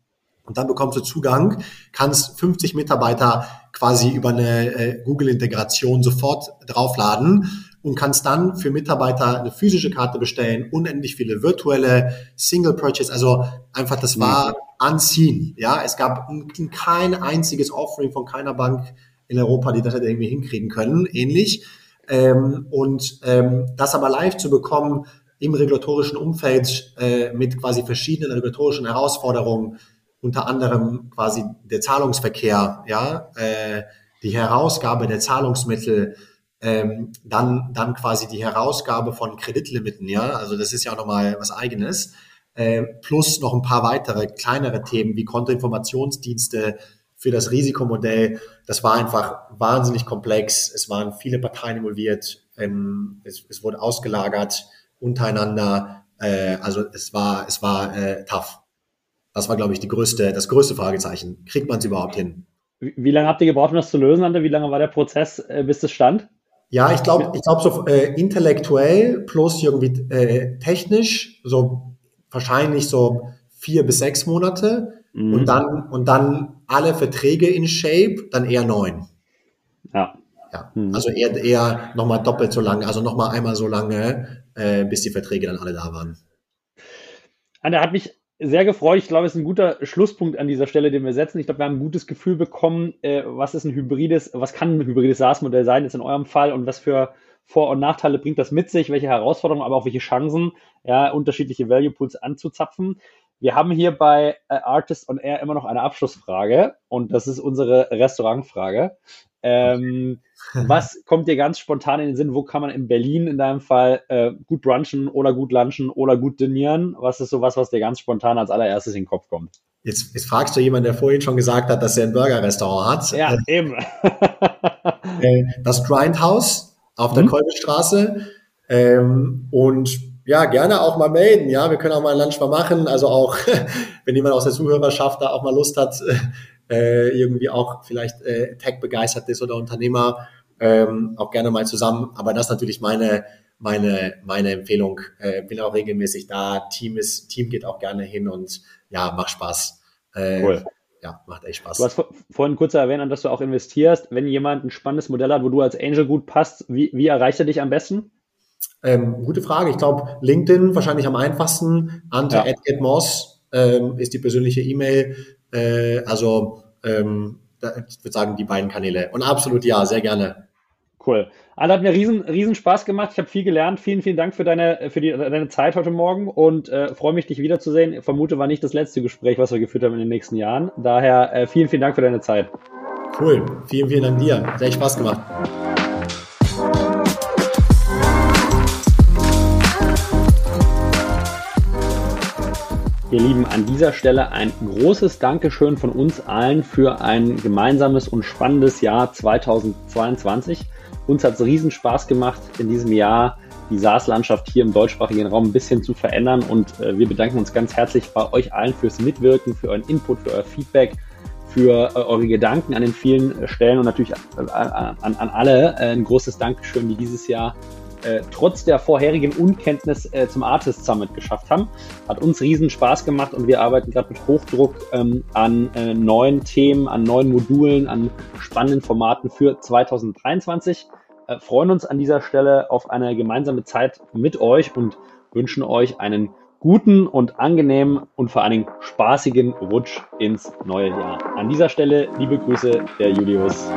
und dann bekommst du Zugang, kannst 50 Mitarbeiter quasi über eine äh, Google-Integration sofort draufladen und kannst dann für Mitarbeiter eine physische Karte bestellen, unendlich viele virtuelle Single Purchase, also einfach das war mhm. anziehen. Ja, es gab kein einziges Offering von keiner Bank in Europa, die das hätte irgendwie hinkriegen können, ähnlich. Ähm, und ähm, das aber live zu bekommen im regulatorischen Umfeld äh, mit quasi verschiedenen regulatorischen Herausforderungen, unter anderem quasi der Zahlungsverkehr, ja, äh, die Herausgabe der Zahlungsmittel, ähm, dann, dann quasi die Herausgabe von Kreditlimiten, ja, also das ist ja auch nochmal was eigenes, äh, plus noch ein paar weitere kleinere Themen wie Kontoinformationsdienste für das Risikomodell. Das war einfach wahnsinnig komplex. Es waren viele Parteien involviert. Ähm, es, es wurde ausgelagert untereinander. Äh, also es war, es war äh, tough. Das war, glaube ich, die größte, das größte Fragezeichen. Kriegt man es überhaupt hin? Wie, lange habt ihr gebraucht, um das zu lösen, Ante? Wie lange war der Prozess, äh, bis es stand? Ja, ich glaube, ich glaube so äh, intellektuell plus irgendwie äh, technisch so wahrscheinlich so vier bis sechs Monate mhm. und dann und dann alle Verträge in Shape, dann eher neun. Ja. Ja, mhm. also eher, eher nochmal doppelt so lange, also nochmal einmal so lange, äh, bis die Verträge dann alle da waren. Anna hat mich sehr gefreut. Ich glaube, es ist ein guter Schlusspunkt an dieser Stelle, den wir setzen. Ich glaube, wir haben ein gutes Gefühl bekommen, äh, was ist ein hybrides, was kann ein hybrides SaaS-Modell sein, jetzt in eurem Fall und was für vor- und Nachteile bringt das mit sich, welche Herausforderungen, aber auch welche Chancen, ja, unterschiedliche Value Pools anzuzapfen. Wir haben hier bei äh, Artist on Air immer noch eine Abschlussfrage und das ist unsere Restaurantfrage. Ähm, was kommt dir ganz spontan in den Sinn? Wo kann man in Berlin in deinem Fall äh, gut brunchen oder gut lunchen oder gut dinieren? Was ist so was, was dir ganz spontan als allererstes in den Kopf kommt? Jetzt, jetzt fragst du jemanden, der vorhin schon gesagt hat, dass er ein Burger-Restaurant hat. Ja, eben. Äh, das Grindhouse auf der mhm. Kolbestraße. Ähm, und ja, gerne auch mal melden. Ja, wir können auch mal ein Lunch mal machen. Also auch, wenn jemand aus der Zuhörerschaft da auch mal Lust hat, äh, irgendwie auch vielleicht äh, Tech begeistert ist oder Unternehmer, ähm, auch gerne mal zusammen. Aber das ist natürlich meine, meine, meine Empfehlung. Äh, bin auch regelmäßig da. Team ist, Team geht auch gerne hin und ja, macht Spaß. Äh, cool. Ja, macht echt Spaß. Du hast vorhin kurz erwähnt, dass du auch investierst. Wenn jemand ein spannendes Modell hat, wo du als Angel gut passt, wie, wie erreicht er dich am besten? Ähm, gute Frage. Ich glaube, LinkedIn wahrscheinlich am einfachsten. Ante ja. Moss ähm, ist die persönliche E-Mail. Äh, also ähm, ich würde sagen, die beiden Kanäle. Und absolut ja, sehr gerne. Cool. Anna hat mir riesen, riesen Spaß gemacht. Ich habe viel gelernt. Vielen, vielen Dank für deine, für die, deine Zeit heute Morgen und äh, freue mich, dich wiederzusehen. Ich vermute, war nicht das letzte Gespräch, was wir geführt haben in den nächsten Jahren. Daher äh, vielen, vielen Dank für deine Zeit. Cool. Vielen, vielen Dank dir. Sehr Spaß gemacht. Ihr Lieben, an dieser Stelle ein großes Dankeschön von uns allen für ein gemeinsames und spannendes Jahr 2022. Uns hat es riesen Spaß gemacht, in diesem Jahr die SaaS-Landschaft hier im deutschsprachigen Raum ein bisschen zu verändern und äh, wir bedanken uns ganz herzlich bei euch allen fürs Mitwirken, für euren Input, für euer Feedback, für äh, eure Gedanken an den vielen Stellen und natürlich an, an, an alle äh, ein großes Dankeschön, die dieses Jahr äh, trotz der vorherigen Unkenntnis äh, zum Artist Summit geschafft haben. Hat uns riesen Spaß gemacht und wir arbeiten gerade mit Hochdruck ähm, an äh, neuen Themen, an neuen Modulen, an spannenden Formaten für 2023. Äh, freuen uns an dieser Stelle auf eine gemeinsame Zeit mit euch und wünschen euch einen guten und angenehmen und vor allen Dingen spaßigen Rutsch ins neue Jahr. An dieser Stelle liebe Grüße, der Julius.